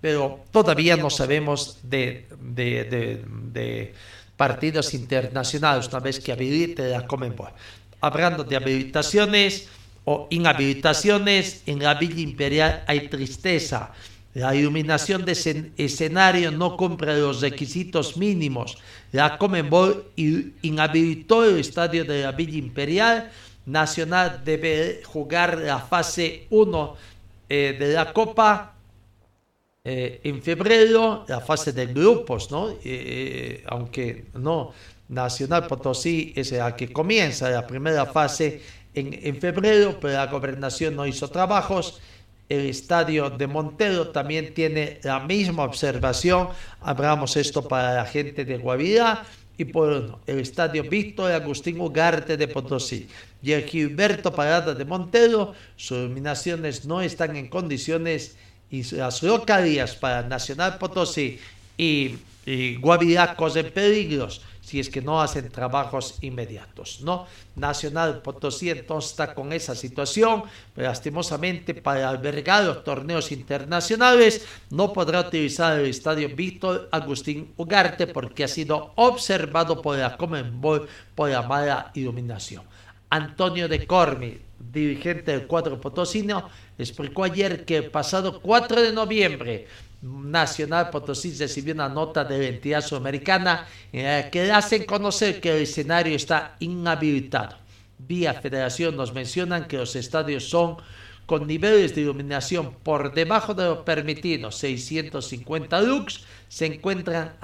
pero todavía no sabemos de, de, partidos internacionales una vez que habilite la Comenbol. Hablando de habilitaciones o inhabilitaciones, en la Villa Imperial hay tristeza. La iluminación de escenario no cumple los requisitos mínimos. La Comenbol inhabilitó el estadio de la Villa Imperial. Nacional debe jugar la fase 1 eh, de la Copa eh, en febrero la fase de grupos, ¿no? Eh, eh, aunque no, Nacional Potosí es la que comienza la primera fase en, en, febrero, pero la gobernación no hizo trabajos. El estadio de Montero también tiene la misma observación. Hablamos esto para la gente de Guavirá. Y por el estadio Víctor Agustín Ugarte de Potosí y el Gilberto Parada de Montero, sus iluminaciones no están en condiciones y las localidades para Nacional Potosí y, y Guavirá corren peligros si es que no hacen trabajos inmediatos, ¿no? Nacional Potosí entonces está con esa situación, lastimosamente para albergar los torneos internacionales no podrá utilizar el estadio Víctor Agustín Ugarte porque ha sido observado por la Comenbol por la mala iluminación. Antonio de Cormi, dirigente del cuadro potosino, explicó ayer que el pasado 4 de noviembre Nacional Potosí recibió una nota de la entidad sudamericana la que hacen conocer que el escenario está inhabilitado. Vía Federación nos mencionan que los estadios son con niveles de iluminación por debajo de lo permitido, 650 lux, se encuentran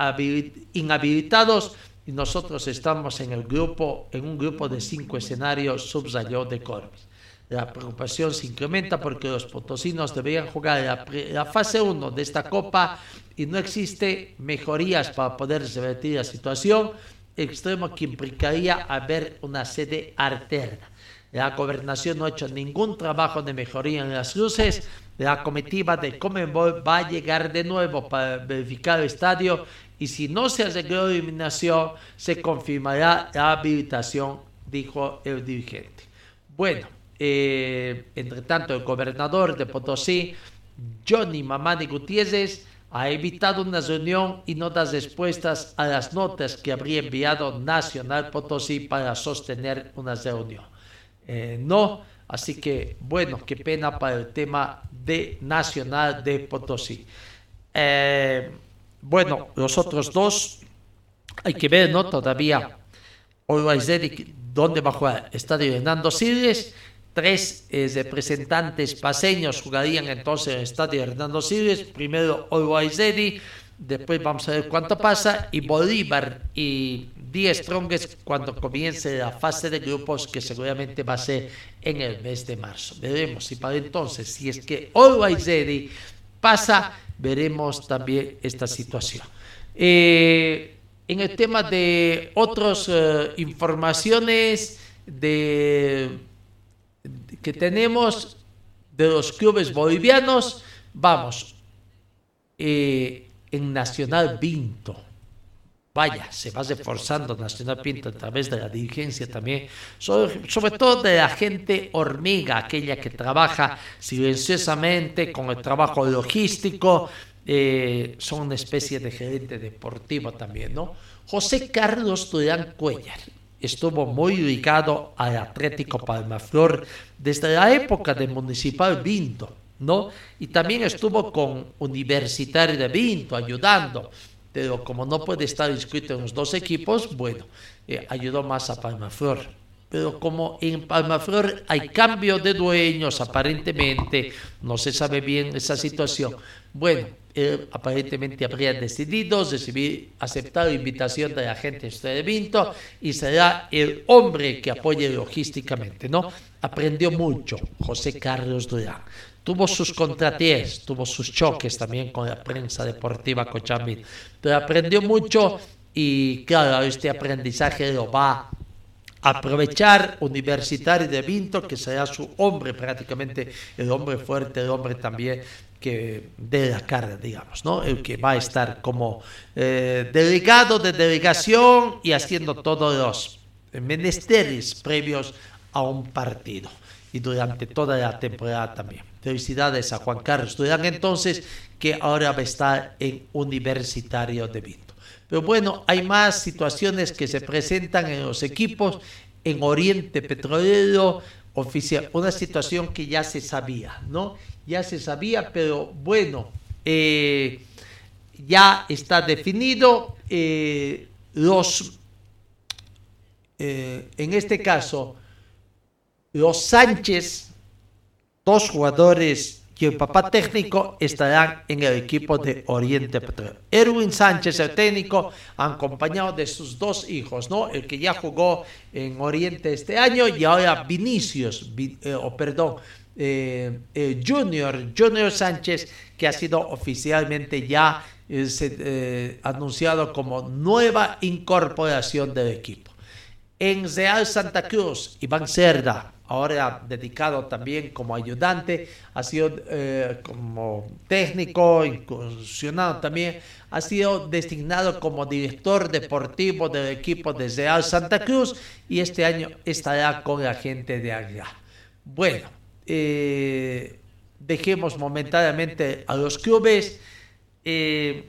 inhabilitados y nosotros estamos en el grupo, en un grupo de cinco escenarios, subrayó de Corbis. La preocupación se incrementa porque los potosinos deberían jugar la, fase 1 de esta Copa y no existe mejorías para poder revertir la situación, extremo que implicaría haber una sede alterna. La gobernación no ha hecho ningún trabajo de mejoría en las luces. La comitiva de Comenbol va a llegar de nuevo para verificar el estadio y si no se arregló la iluminación, se confirmará la habilitación, dijo el dirigente. Bueno, eh, entre tanto, el gobernador de Potosí, Johnny Mamani Gutiérrez, ha evitado una reunión y no da respuestas a las notas que habría enviado Nacional Potosí para sostener una reunión. Eh, no, así que bueno, qué pena para el tema de Nacional de Potosí. Eh, bueno, los otros dos hay que ver, ¿no? Todavía. Hoy ¿dónde va a jugar? Estadio Hernando Siles Tres eh, representantes paseños jugarían entonces en el estadio Hernando Siles. Primero Always después vamos a ver cuánto pasa. Y Bolívar y Díaz Strongest cuando comience la fase de grupos, que seguramente va a ser en el mes de marzo. Veremos si para entonces, si es que Always pasa, veremos también esta situación. Eh, en el tema de otras eh, informaciones de que tenemos de los clubes bolivianos, vamos, eh, en Nacional Vinto. Vaya, se va reforzando Nacional Pinto a través de la dirigencia también, sobre, todo de la gente hormiga, aquella que trabaja silenciosamente con el trabajo logístico, eh, son una especie de gerente deportivo también, ¿no? José Carlos Durán Cuellar, estuvo muy ligado al Atlético Palmaflor desde la época de Municipal Vinto, ¿no? Y también estuvo con Universitario de Vinto ayudando, pero como no puede estar inscrito en los dos equipos, bueno, eh, ayudó más a Palmaflor. pero como en Palmaflor hay cambio de dueños, aparentemente, no se sabe bien esa situación. Bueno, él aparentemente habría decidido recibir, aceptar la invitación de la gente de Vinto y será el hombre que apoye logísticamente, ¿no? Aprendió mucho José Carlos Durán. Tuvo sus contratiés, tuvo sus choques también con la prensa deportiva Cochamil, pero aprendió mucho y claro, este aprendizaje lo va aprovechar Universitario de Vinto, que será su hombre prácticamente, el hombre fuerte, el hombre también que de la cara, digamos, ¿no? El que va a estar como eh, delegado de delegación y haciendo todos los menesteres previos a un partido y durante toda la temporada también. Felicidades a Juan Carlos Durán entonces, que ahora va a estar en Universitario de Vinto. Pero bueno, hay más situaciones que se presentan en los equipos. En Oriente Petrolero, oficial, una situación que ya se sabía, ¿no? Ya se sabía, pero bueno, eh, ya está definido. Eh, los, eh, en este caso, los Sánchez, dos jugadores que el papá técnico estará en el equipo de Oriente Petrolero. Erwin Sánchez, el técnico, acompañado de sus dos hijos, ¿no? El que ya jugó en Oriente este año y ahora Vinicius, eh, o perdón, eh, eh, Junior, Junior Sánchez, que ha sido oficialmente ya anunciado como nueva incorporación del equipo. En Real Santa Cruz, Iván Cerda, ahora dedicado también como ayudante, ha sido eh, como técnico, incursionado también, ha sido designado como director deportivo del equipo de Real Santa Cruz y este año estará con la gente de allá. Bueno, eh, dejemos momentáneamente a los clubes. Eh,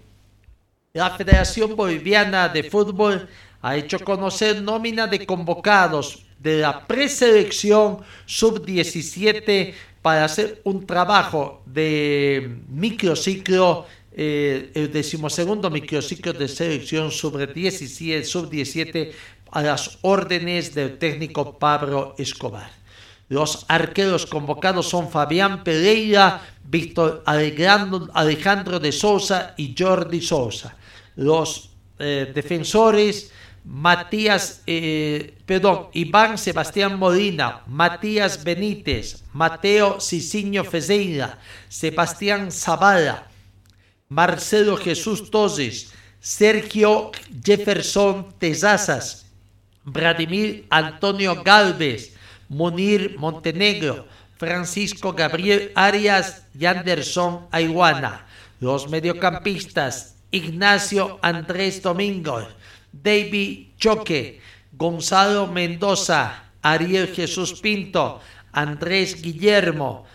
la Federación Boliviana de Fútbol ha hecho conocer nómina de convocados de la preselección sub-17 para hacer un trabajo de microciclo, eh, el decimosegundo microciclo de selección sub-17 sub a las órdenes del técnico Pablo Escobar. Los arqueros convocados son Fabián Pereira, Víctor Alejandro de Sousa y Jordi Sousa. Los eh, defensores Matías, eh, perdón, Iván Sebastián Molina, Matías Benítez, Mateo Cicinho Fezeira, Sebastián Zavala, Marcelo Jesús Toses, Sergio Jefferson Tezazas, Vladimir Antonio Galvez, Munir Montenegro, Francisco Gabriel Arias y Anderson Aiguana. Los mediocampistas, Ignacio Andrés Domingo, David Choque, Gonzalo Mendoza, Ariel Jesús Pinto, Andrés Guillermo,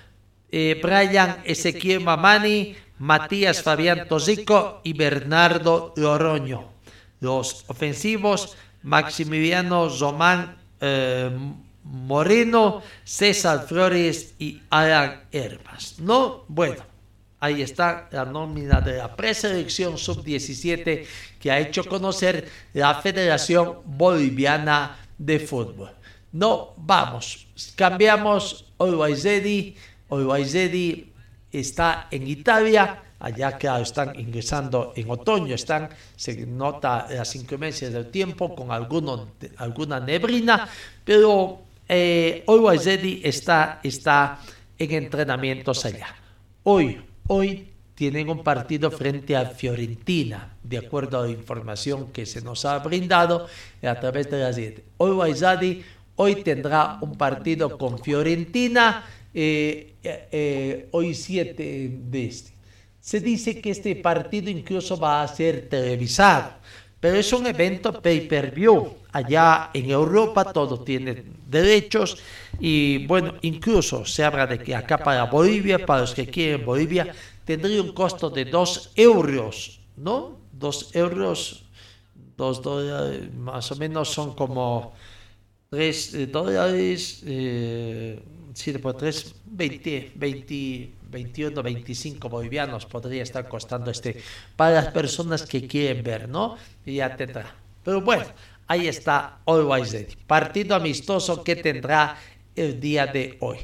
eh, Brian Ezequiel Mamani, Matías Fabián Tosico y Bernardo Loroño. Los ofensivos, Maximiliano Román eh, Moreno, César Flores y Alan Hermas. No, bueno, Ahí está la nómina de la preselección sub-17 que ha hecho conocer la Federación Boliviana de Fútbol. No, vamos, cambiamos. Olwaizedi, Olwaizedi está en Italia. Allá que están ingresando en otoño, están, se nota las inclemencias del tiempo con alguno, alguna neblina, pero eh, está, está en entrenamientos allá. Hoy, Hoy tienen un partido frente a Fiorentina, de acuerdo a la información que se nos ha brindado a través de la siguiente. Hoy Waizadi hoy tendrá un partido con Fiorentina, eh, eh, eh, hoy 7 de este. Se dice que este partido incluso va a ser televisado, pero es un evento pay-per-view. Allá en Europa todo tiene derechos y bueno, incluso se habla de que acá para Bolivia, para los que quieren Bolivia, tendría un costo de 2 euros, ¿no? 2 euros, 2 dólares, más o menos son como 3 eh, dólares, eh, 7 por 3, 20, 20, 21, 25 bolivianos podría estar costando este para las personas que quieren ver, ¿no? Y ya tendrá. Pero bueno, ahí está Always Ready. Partido amistoso que tendrá el día de hoy.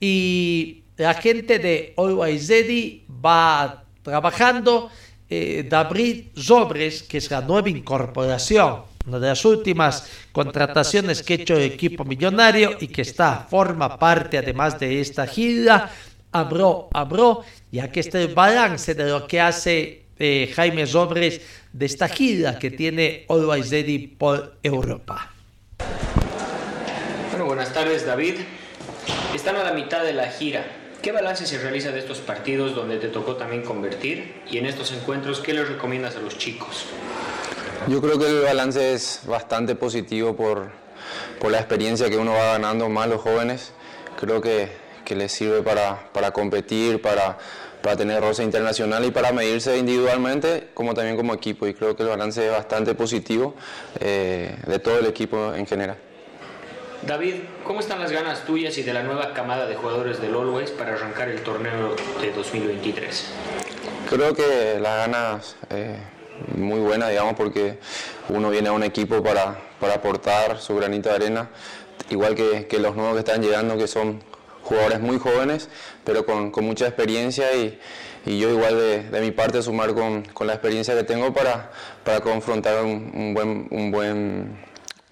Y la gente de Always Ready va trabajando. Eh, David Sobres, que es la nueva incorporación, una de las últimas contrataciones que ha hecho el equipo millonario y que está, forma parte además de esta gira, abrió, abrió, ya que este balance de lo que hace eh, Jaime Sobres de esta gira que tiene Always Ready por Europa. Bueno, buenas tardes David. Están a la mitad de la gira. ¿Qué balance se realiza de estos partidos donde te tocó también convertir? Y en estos encuentros, ¿qué les recomiendas a los chicos? Yo creo que el balance es bastante positivo por, por la experiencia que uno va ganando más los jóvenes. Creo que, que les sirve para, para competir, para, para tener roce internacional y para medirse individualmente como también como equipo. Y creo que el balance es bastante positivo eh, de todo el equipo en general. David, ¿cómo están las ganas tuyas y de la nueva camada de jugadores del Always para arrancar el torneo de 2023? Creo que las ganas eh, muy buenas, digamos, porque uno viene a un equipo para, para aportar su granito de arena, igual que, los nuevos que están llegando, que son jugadores muy jóvenes, pero con, mucha experiencia y, yo igual de, de mi parte sumar con, con, la experiencia que tengo para, para confrontar un, un, buen, un, buen,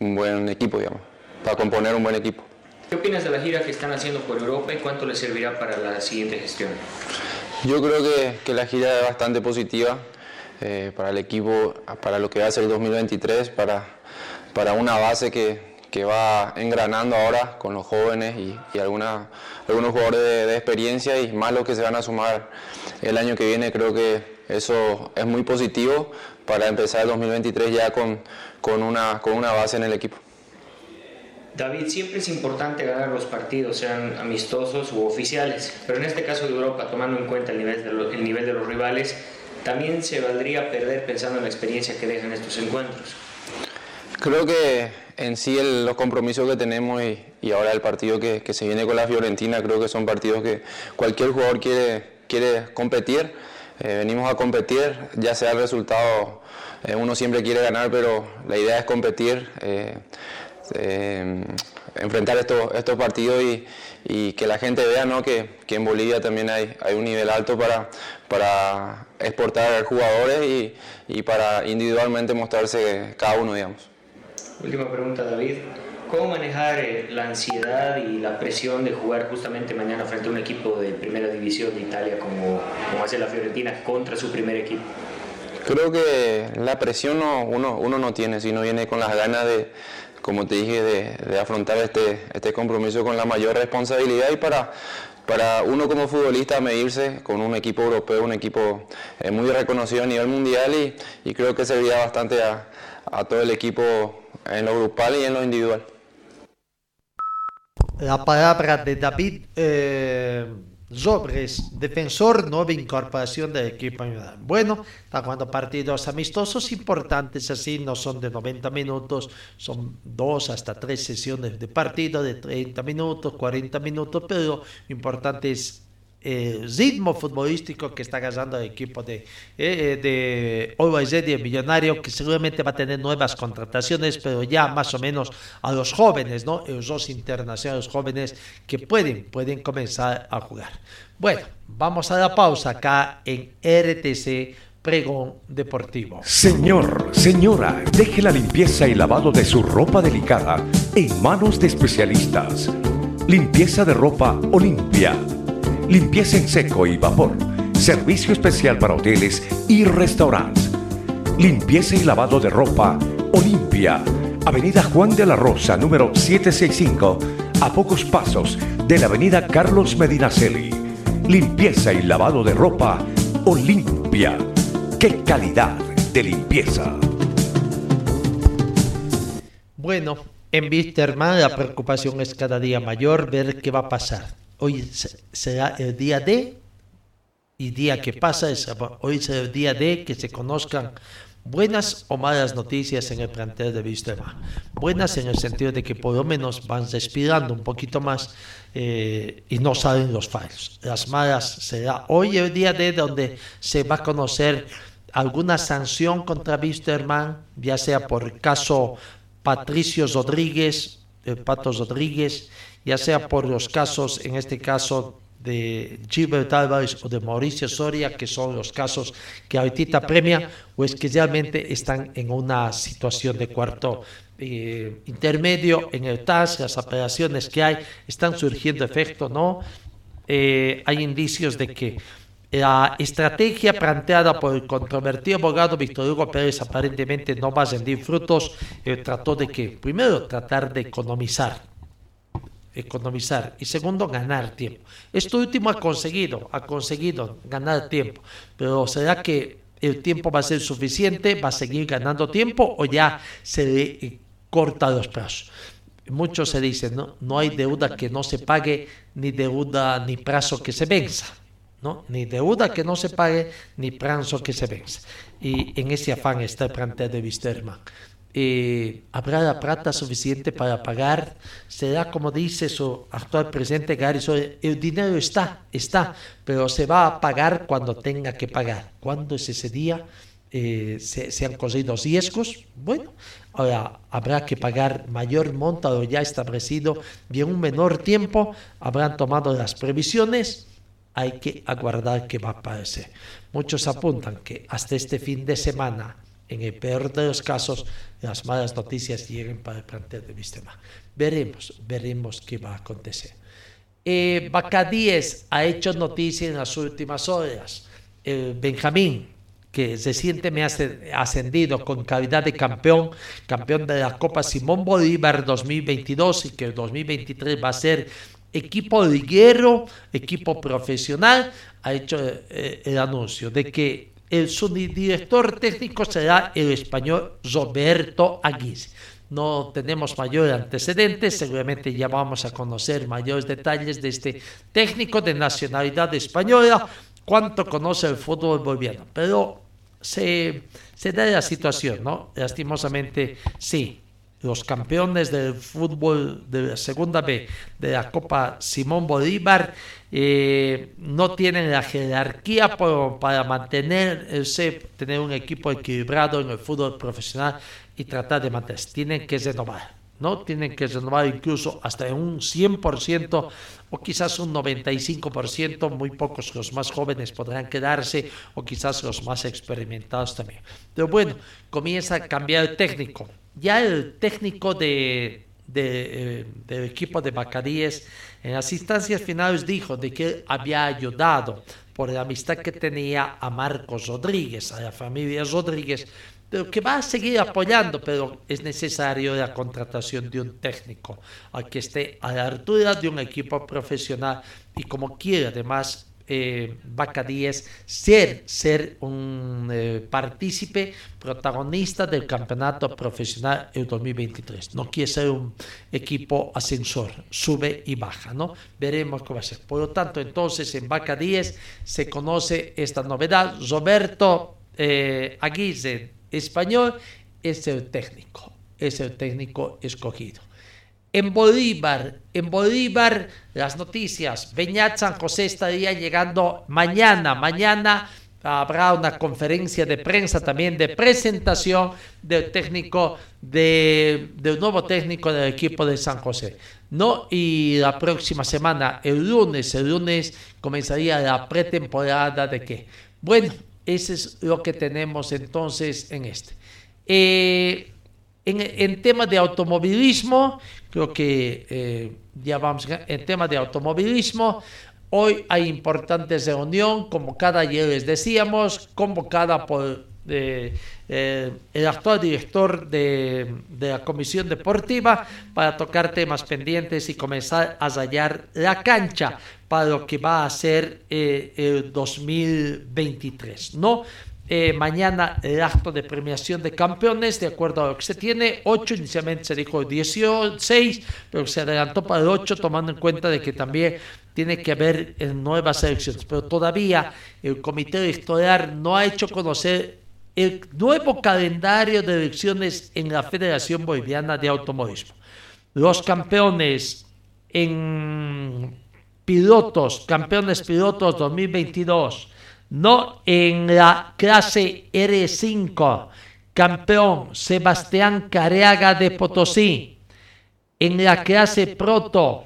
un buen equipo, digamos para componer un buen equipo. ¿Qué opinas de la gira que están haciendo por Europa y cuánto les servirá para la siguiente gestión? Yo creo que, que la gira es bastante positiva eh, para el equipo, para lo que va a ser el 2023, para, para una base que, que va engranando ahora con los jóvenes y, y alguna, algunos jugadores de, de, experiencia y más los que se van a sumar el año que viene. Creo que eso es muy positivo para empezar el 2023 ya con, con, una, con una base en el equipo. David, siempre es importante ganar los partidos, sean amistosos u oficiales, pero en este caso de Europa, tomando en cuenta el nivel de, los rivales, también se valdría perder pensando en la experiencia que dejan estos encuentros. Creo que en sí los compromisos que tenemos y, y ahora el partido que, que, se viene con la Fiorentina, creo que son partidos que cualquier jugador quiere, quiere competir. Eh, venimos a competir, ya sea el resultado, eh, uno siempre quiere ganar, pero la idea es competir. Eh, eh, enfrentar estos, estos partidos y, y, que la gente vea ¿no? que, que, en Bolivia también hay, hay un nivel alto para, para exportar jugadores y, y, para individualmente mostrarse cada uno, digamos. Última pregunta, David. ¿Cómo manejar eh, la ansiedad y la presión de jugar justamente mañana frente a un equipo de primera división de Italia como, como hace la Fiorentina contra su primer equipo? Creo que la presión no, uno, uno no tiene, sino viene con las ganas de, como te dije, de, afrontar este, este compromiso con la mayor responsabilidad y para, para uno como futbolista medirse con un equipo europeo, un equipo eh, muy reconocido a nivel mundial y, y creo que serviría bastante a, a, todo el equipo en lo grupal y en lo individual. La palabra de David. Eh... Sobres, defensor, nueva incorporación del equipo. Bueno, está jugando partidos amistosos importantes, así no son de 90 minutos, son dos hasta tres sesiones de partido de 30 minutos, 40 minutos, pero lo el ritmo futbolístico que está ganando el equipo de, eh, de Always Ready, el millonario, que seguramente va a tener nuevas contrataciones, pero ya más o menos a los jóvenes, ¿no? Los dos internacionales jóvenes que pueden, pueden comenzar a jugar. Bueno, vamos a la pausa acá en RTC Pregón Deportivo. Señor, señora, deje la limpieza y lavado de su ropa delicada en manos de especialistas. Limpieza de ropa Olimpia limpieza en seco y vapor, servicio especial para hoteles y restaurantes, limpieza y lavado de ropa Olimpia, Avenida Juan de la Rosa, número 765, a pocos pasos de la Avenida Carlos Medinaceli. Limpieza y lavado de ropa Olimpia. ¡Qué calidad de limpieza! Bueno, en Wisterman la preocupación es cada día mayor ver qué va a pasar hoy será el día de, y día que pasa, es, hoy será el día de que se conozcan buenas o malas noticias en el plantel de Vistema. Buenas en el sentido de que por lo menos van respirando un poquito más eh, y no salen los fallos. Las malas será hoy el día de donde se va a conocer alguna sanción contra Wisterman, ya sea por caso Patricio Rodríguez, el Pato Rodríguez, ya sea por los casos, en este caso de Gilbert Álvarez o de Mauricio Soria, que son los casos que ahorita premia, o es que realmente están en una situación de cuarto eh, intermedio en el TAS, las operaciones que hay están surgiendo efecto, ¿no? Eh, hay indicios de que la estrategia planteada por el controvertido abogado Víctor Hugo Pérez aparentemente no va a rendir frutos. trató de que, primero, tratar de economizar, economizar y segundo, ganar tiempo. Esto último ha conseguido, ha conseguido ganar tiempo, pero ¿será que el tiempo va a ser suficiente? ¿Va a seguir ganando tiempo o ya se le corta los plazos? Muchos se dicen, ¿no? no hay deuda que no se pague, ni deuda ni plazo que se venza. ¿no? Ni deuda que no se pague, ni plazo que se venza. Y en ese afán está de Wisterman. Eh, ¿Habrá la plata suficiente para pagar? ¿Será como dice su actual presidente Gary El dinero está, está, pero se va a pagar cuando tenga que pagar. ¿Cuándo es ese día? Eh, se, han conseguido riesgos, bueno, ahora habrá que pagar mayor monto ya establecido y en un menor tiempo habrán tomado las previsiones, hay que aguardar qué va a aparecer. Muchos apuntan que hasta este fin de semana, en el peor de los casos, las malas noticias lleguen para el plantel de Vistema. Veremos, veremos qué va a acontecer. Eh, Bacadíes ha hecho noticia en las últimas horas. Benjamín que se ha ascendido con calidad de campeón, campeón de la Copa Simón Bolívar 2022 y que el 2023 va a ser equipo liguero, equipo profesional, ha hecho eh, el anuncio de que el subdirector técnico será el español Roberto Aguirre. No tenemos mayores antecedentes, seguramente ya vamos a conocer mayores detalles de este técnico de nacionalidad española, cuánto conoce el fútbol boliviano, pero se, se da la situación, ¿no? Lastimosamente, sí. Los campeones del fútbol de la segunda B de la Copa Simón Bolívar eh, no tienen la jerarquía para mantenerse, tener un equipo equilibrado en el fútbol profesional y tratar de mantenerse. Tienen que renovar. ¿No? Tienen que renovar incluso hasta un 100% o quizás un 95%, muy pocos los más jóvenes podrán quedarse o quizás los más experimentados también. Pero bueno, comienza a cambiar el técnico. Ya el técnico de, eh, del equipo de Bacaríes en las instancias finales dijo de que había ayudado por la amistad que tenía a Marcos Rodríguez, a la familia Rodríguez, que va a seguir apoyando, pero es necesario la contratación de un técnico al que esté a la altura de un equipo profesional y como quiere además eh, Bacadíes ser, ser un eh, partícipe protagonista del campeonato profesional en 2023. No quiere ser un equipo ascensor, sube y baja, ¿no? Veremos cómo va a ser. Por lo tanto, entonces en Bacadíes se conoce esta novedad. Roberto eh, español es el técnico, es el técnico escogido. En Bolívar, en Bolívar, las noticias. Beñat San José estaría llegando mañana. Mañana habrá una conferencia de prensa también de presentación del técnico de, del nuevo técnico del equipo de San José. No, y la próxima semana, el lunes, el lunes comenzaría la pretemporada de qué. Bueno, eso es lo que tenemos entonces en este. Eh, en, en tema de automovilismo, creo que eh, ya vamos, en tema de automovilismo, hoy hay importantes reunión, como cada ayer les decíamos, convocada por eh, el actual director de, de, la Comisión Deportiva para tocar temas pendientes y comenzar a rayar la cancha para lo que va a ser eh, el 2023, ¿no? Eh, mañana el acto de premiación de campeones, de acuerdo a lo que se tiene, 8, inicialmente se dijo 16, pero se adelantó para el 8, tomando en cuenta de que también tiene que haber eh, nuevas elecciones, pero todavía el comité electoral no ha hecho conocer el nuevo calendario de elecciones en la Federación Boliviana de Automovilismo. Los campeones en pilotos, campeones pilotos 2022, no en la clase R5, campeón Sebastián Careaga de Potosí. En la clase Proto,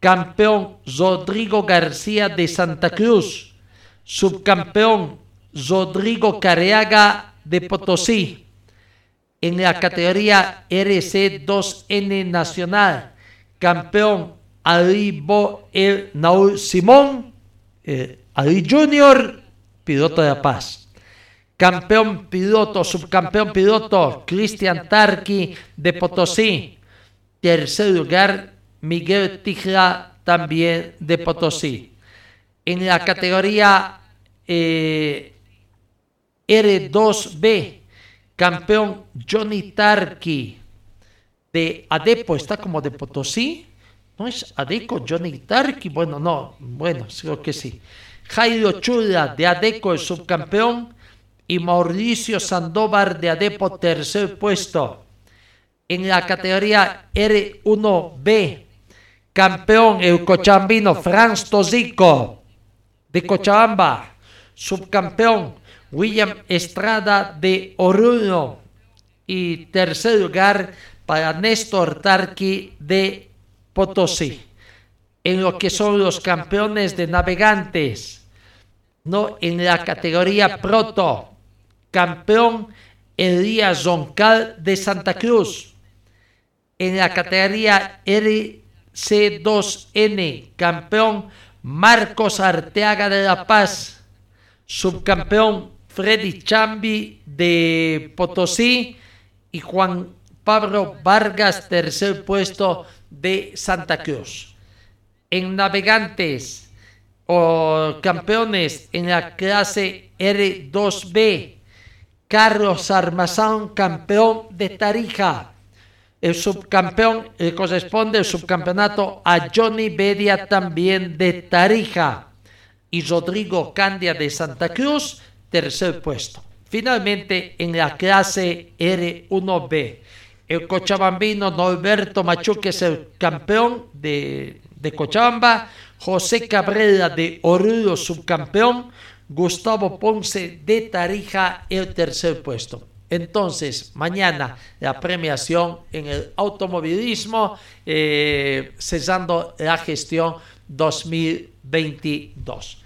campeón Rodrigo García de Santa Cruz. Subcampeón Rodrigo Careaga de Potosí. En la categoría RC2N Nacional, campeón Ali El Naul Simón, eh, Junior, piloto de La Paz. Campeón piloto, subcampeón piloto, Cristian Tarqui de Potosí. Tercer lugar, Miguel Tijla, también de Potosí. En la categoría eh, R2B, campeón Johnny Tarqui de Adepo, está como de Potosí. ¿No es Adeco Johnny Tarqui? Bueno, no, bueno, creo que sí. Jairo Chula de Adeco, el subcampeón. Y Mauricio Sandoval de Adepo, tercer puesto. En la categoría R1B, campeón el cochambino Franz Tozico de Cochabamba. Subcampeón William Estrada de Oruro. Y tercer lugar para Néstor Tarqui de Potosí. En lo que son los campeones de navegantes, no en la categoría proto, campeón Elías Zoncal de Santa Cruz. En la categoría RC2N, campeón Marcos Arteaga de La Paz. Subcampeón Freddy Chambi de Potosí y Juan Pablo Vargas, tercer puesto de Santa Cruz. En navegantes o campeones en la clase R2B, Carlos Armazán, campeón de Tarija. El subcampeón le corresponde el subcampeonato a Johnny Bedia también de Tarija y Rodrigo Candia de Santa Cruz, tercer puesto. Finalmente, en la clase R1B, el cochabambino Norberto Machuque es el campeón de, Cochabamba, José Cabrera de Oruro subcampeón, Gustavo Ponce de Tarija el tercer puesto. Entonces, mañana la premiación en el automovilismo, eh, cesando la gestión 2022.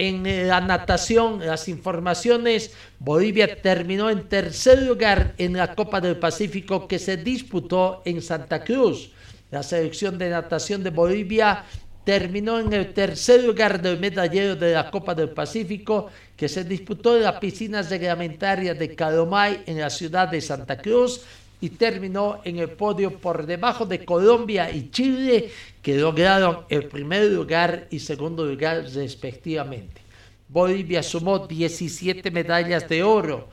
En la natación, las informaciones, Bolivia terminó en tercer lugar en la Copa del Pacífico que se disputó en Santa Cruz. La selección de natación de Bolivia terminó en el tercer lugar del medallero de la Copa del Pacífico que se disputó en las piscinas reglamentarias de Calomay en la ciudad de Santa Cruz y terminó en el podio por debajo de Colombia y Chile, que lograron el primer lugar y segundo lugar respectivamente. Bolivia sumó 17 medallas de oro,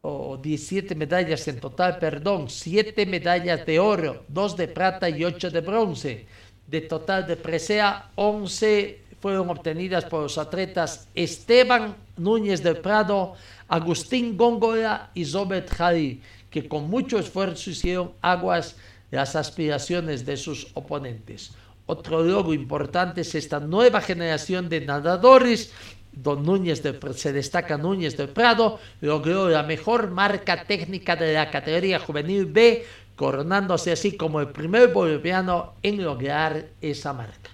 o 17 medallas en total, perdón, 7 medallas de oro, 2 de plata y 8 de bronce. De total de presea, 11 fueron obtenidas por los atletas Esteban Núñez del Prado, Agustín Góngora y Robert Jari que con mucho esfuerzo hicieron aguas las aspiraciones de sus oponentes. Otro logro importante es esta nueva generación de nadadores. Don Núñez de, se destaca Núñez del Prado, logró la mejor marca técnica de la categoría juvenil B, coronándose así como el primer boliviano en lograr esa marca.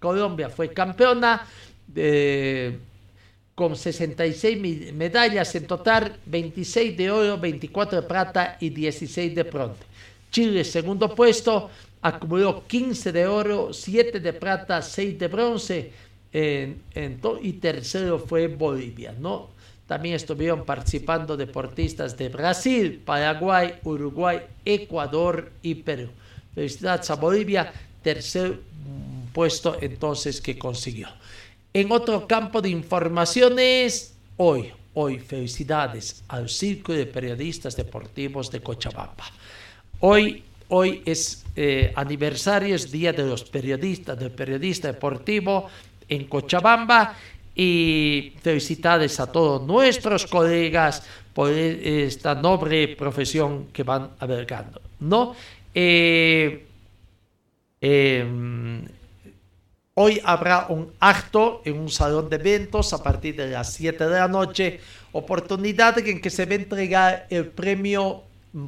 Colombia fue campeona de con 66 medallas en total, 26 de oro, 24 de plata y 16 de bronce. Chile, segundo puesto, acumuló 15 de oro, 7 de plata, 6 de bronce. En, y tercero fue Bolivia, ¿no? También estuvieron participando deportistas de Brasil, Paraguay, Uruguay, Ecuador y Perú. Felicidades a Bolivia, tercer puesto entonces que consiguió. En otro campo de informaciones, hoy, hoy, felicidades al Círculo de Periodistas Deportivos de Cochabamba. Hoy, hoy es eh, aniversario, es Día de los Periodistas, del Periodista Deportivo en Cochabamba y felicidades a todos nuestros colegas por esta noble profesión que van albergando. ¿no? Eh, em, Hoy habrá un acto en un salón de eventos a partir de las 7 de la noche. oportunidad en que se va a entregar el premio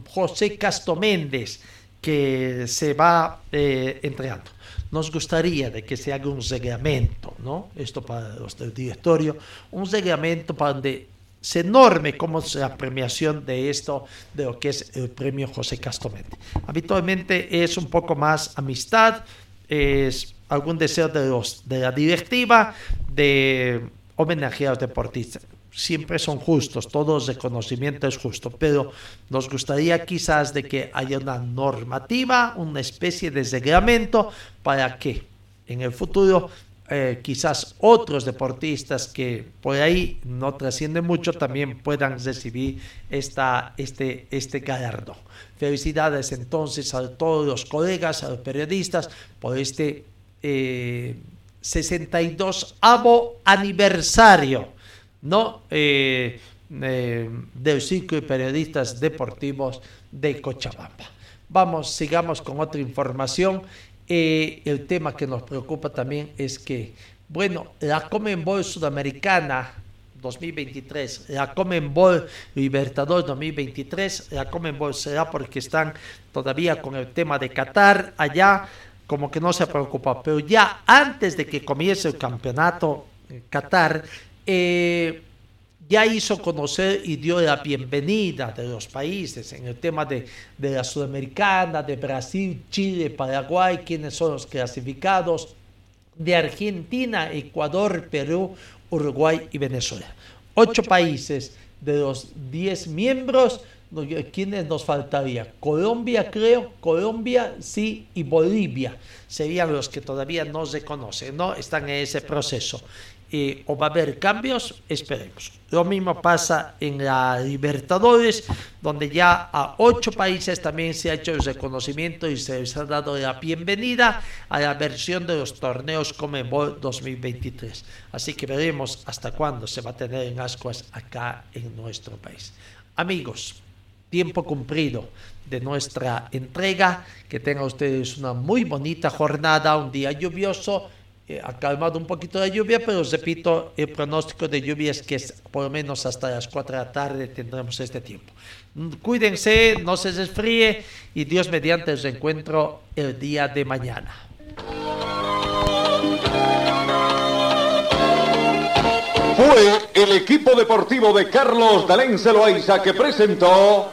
José Castro Méndez, que se va eh, entregando. Nos gustaría de que se haga un reglamento, ¿no? Esto para los del directorio, un reglamento para donde se norme cómo es la premiación de esto, de lo que es el premio José Castro Méndez. Habitualmente es un poco más amistad, es algún deseo de, los, de la directiva de homenajear a los deportistas siempre son justos, todo reconocimiento es justo, pero nos gustaría quizás de que haya una normativa, una especie de reglamento para que en el futuro eh, quizás otros deportistas que por ahí no trascienden mucho también puedan recibir esta, este, este galardón. Felicidades entonces a todos los colegas, a los periodistas por este 62 eh, avo aniversario ¿no? Eh, eh, de periodistas deportivos de Cochabamba. Vamos, sigamos con otra información. Eh, el tema que nos preocupa también es que, bueno, la Comenbol Sudamericana 2023, la Comenbol Libertador 2023, la Comenbol será porque están todavía con el tema de Qatar allá, como que no se preocupa, pero ya antes de que comience el campeonato Qatar, eh, ya hizo conocer y dio la bienvenida de los países en el tema de, de la Sudamericana, de Brasil, Chile, Paraguay, quienes son los clasificados, de Argentina, Ecuador, Perú, Uruguay y Venezuela. Ocho países de los diez miembros, ¿quiénes nos faltaría? Colombia, creo, Colombia, sí, y Bolivia serían los que todavía no se conocen, ¿no? Están en ese proceso o va a haber cambios, esperemos. Lo mismo pasa en la Libertadores, donde ya a ocho países también se ha hecho el reconocimiento y se les ha dado la bienvenida a la versión de los torneos Comebol 2023. Así que veremos hasta cuándo se va a tener en ascuas acá en nuestro país. Amigos, tiempo cumplido de nuestra entrega. Que tengan ustedes una muy bonita jornada, un día lluvioso eh, ha calmado un poquito la lluvia, pero repito, el pronóstico de lluvia es que por lo menos hasta las 4 de la tarde tendremos este tiempo. Mm, cuídense, no se desfríe y Dios mediante el encuentro el día de mañana. Fue el equipo deportivo de Carlos Dalén Celoaiza que presentó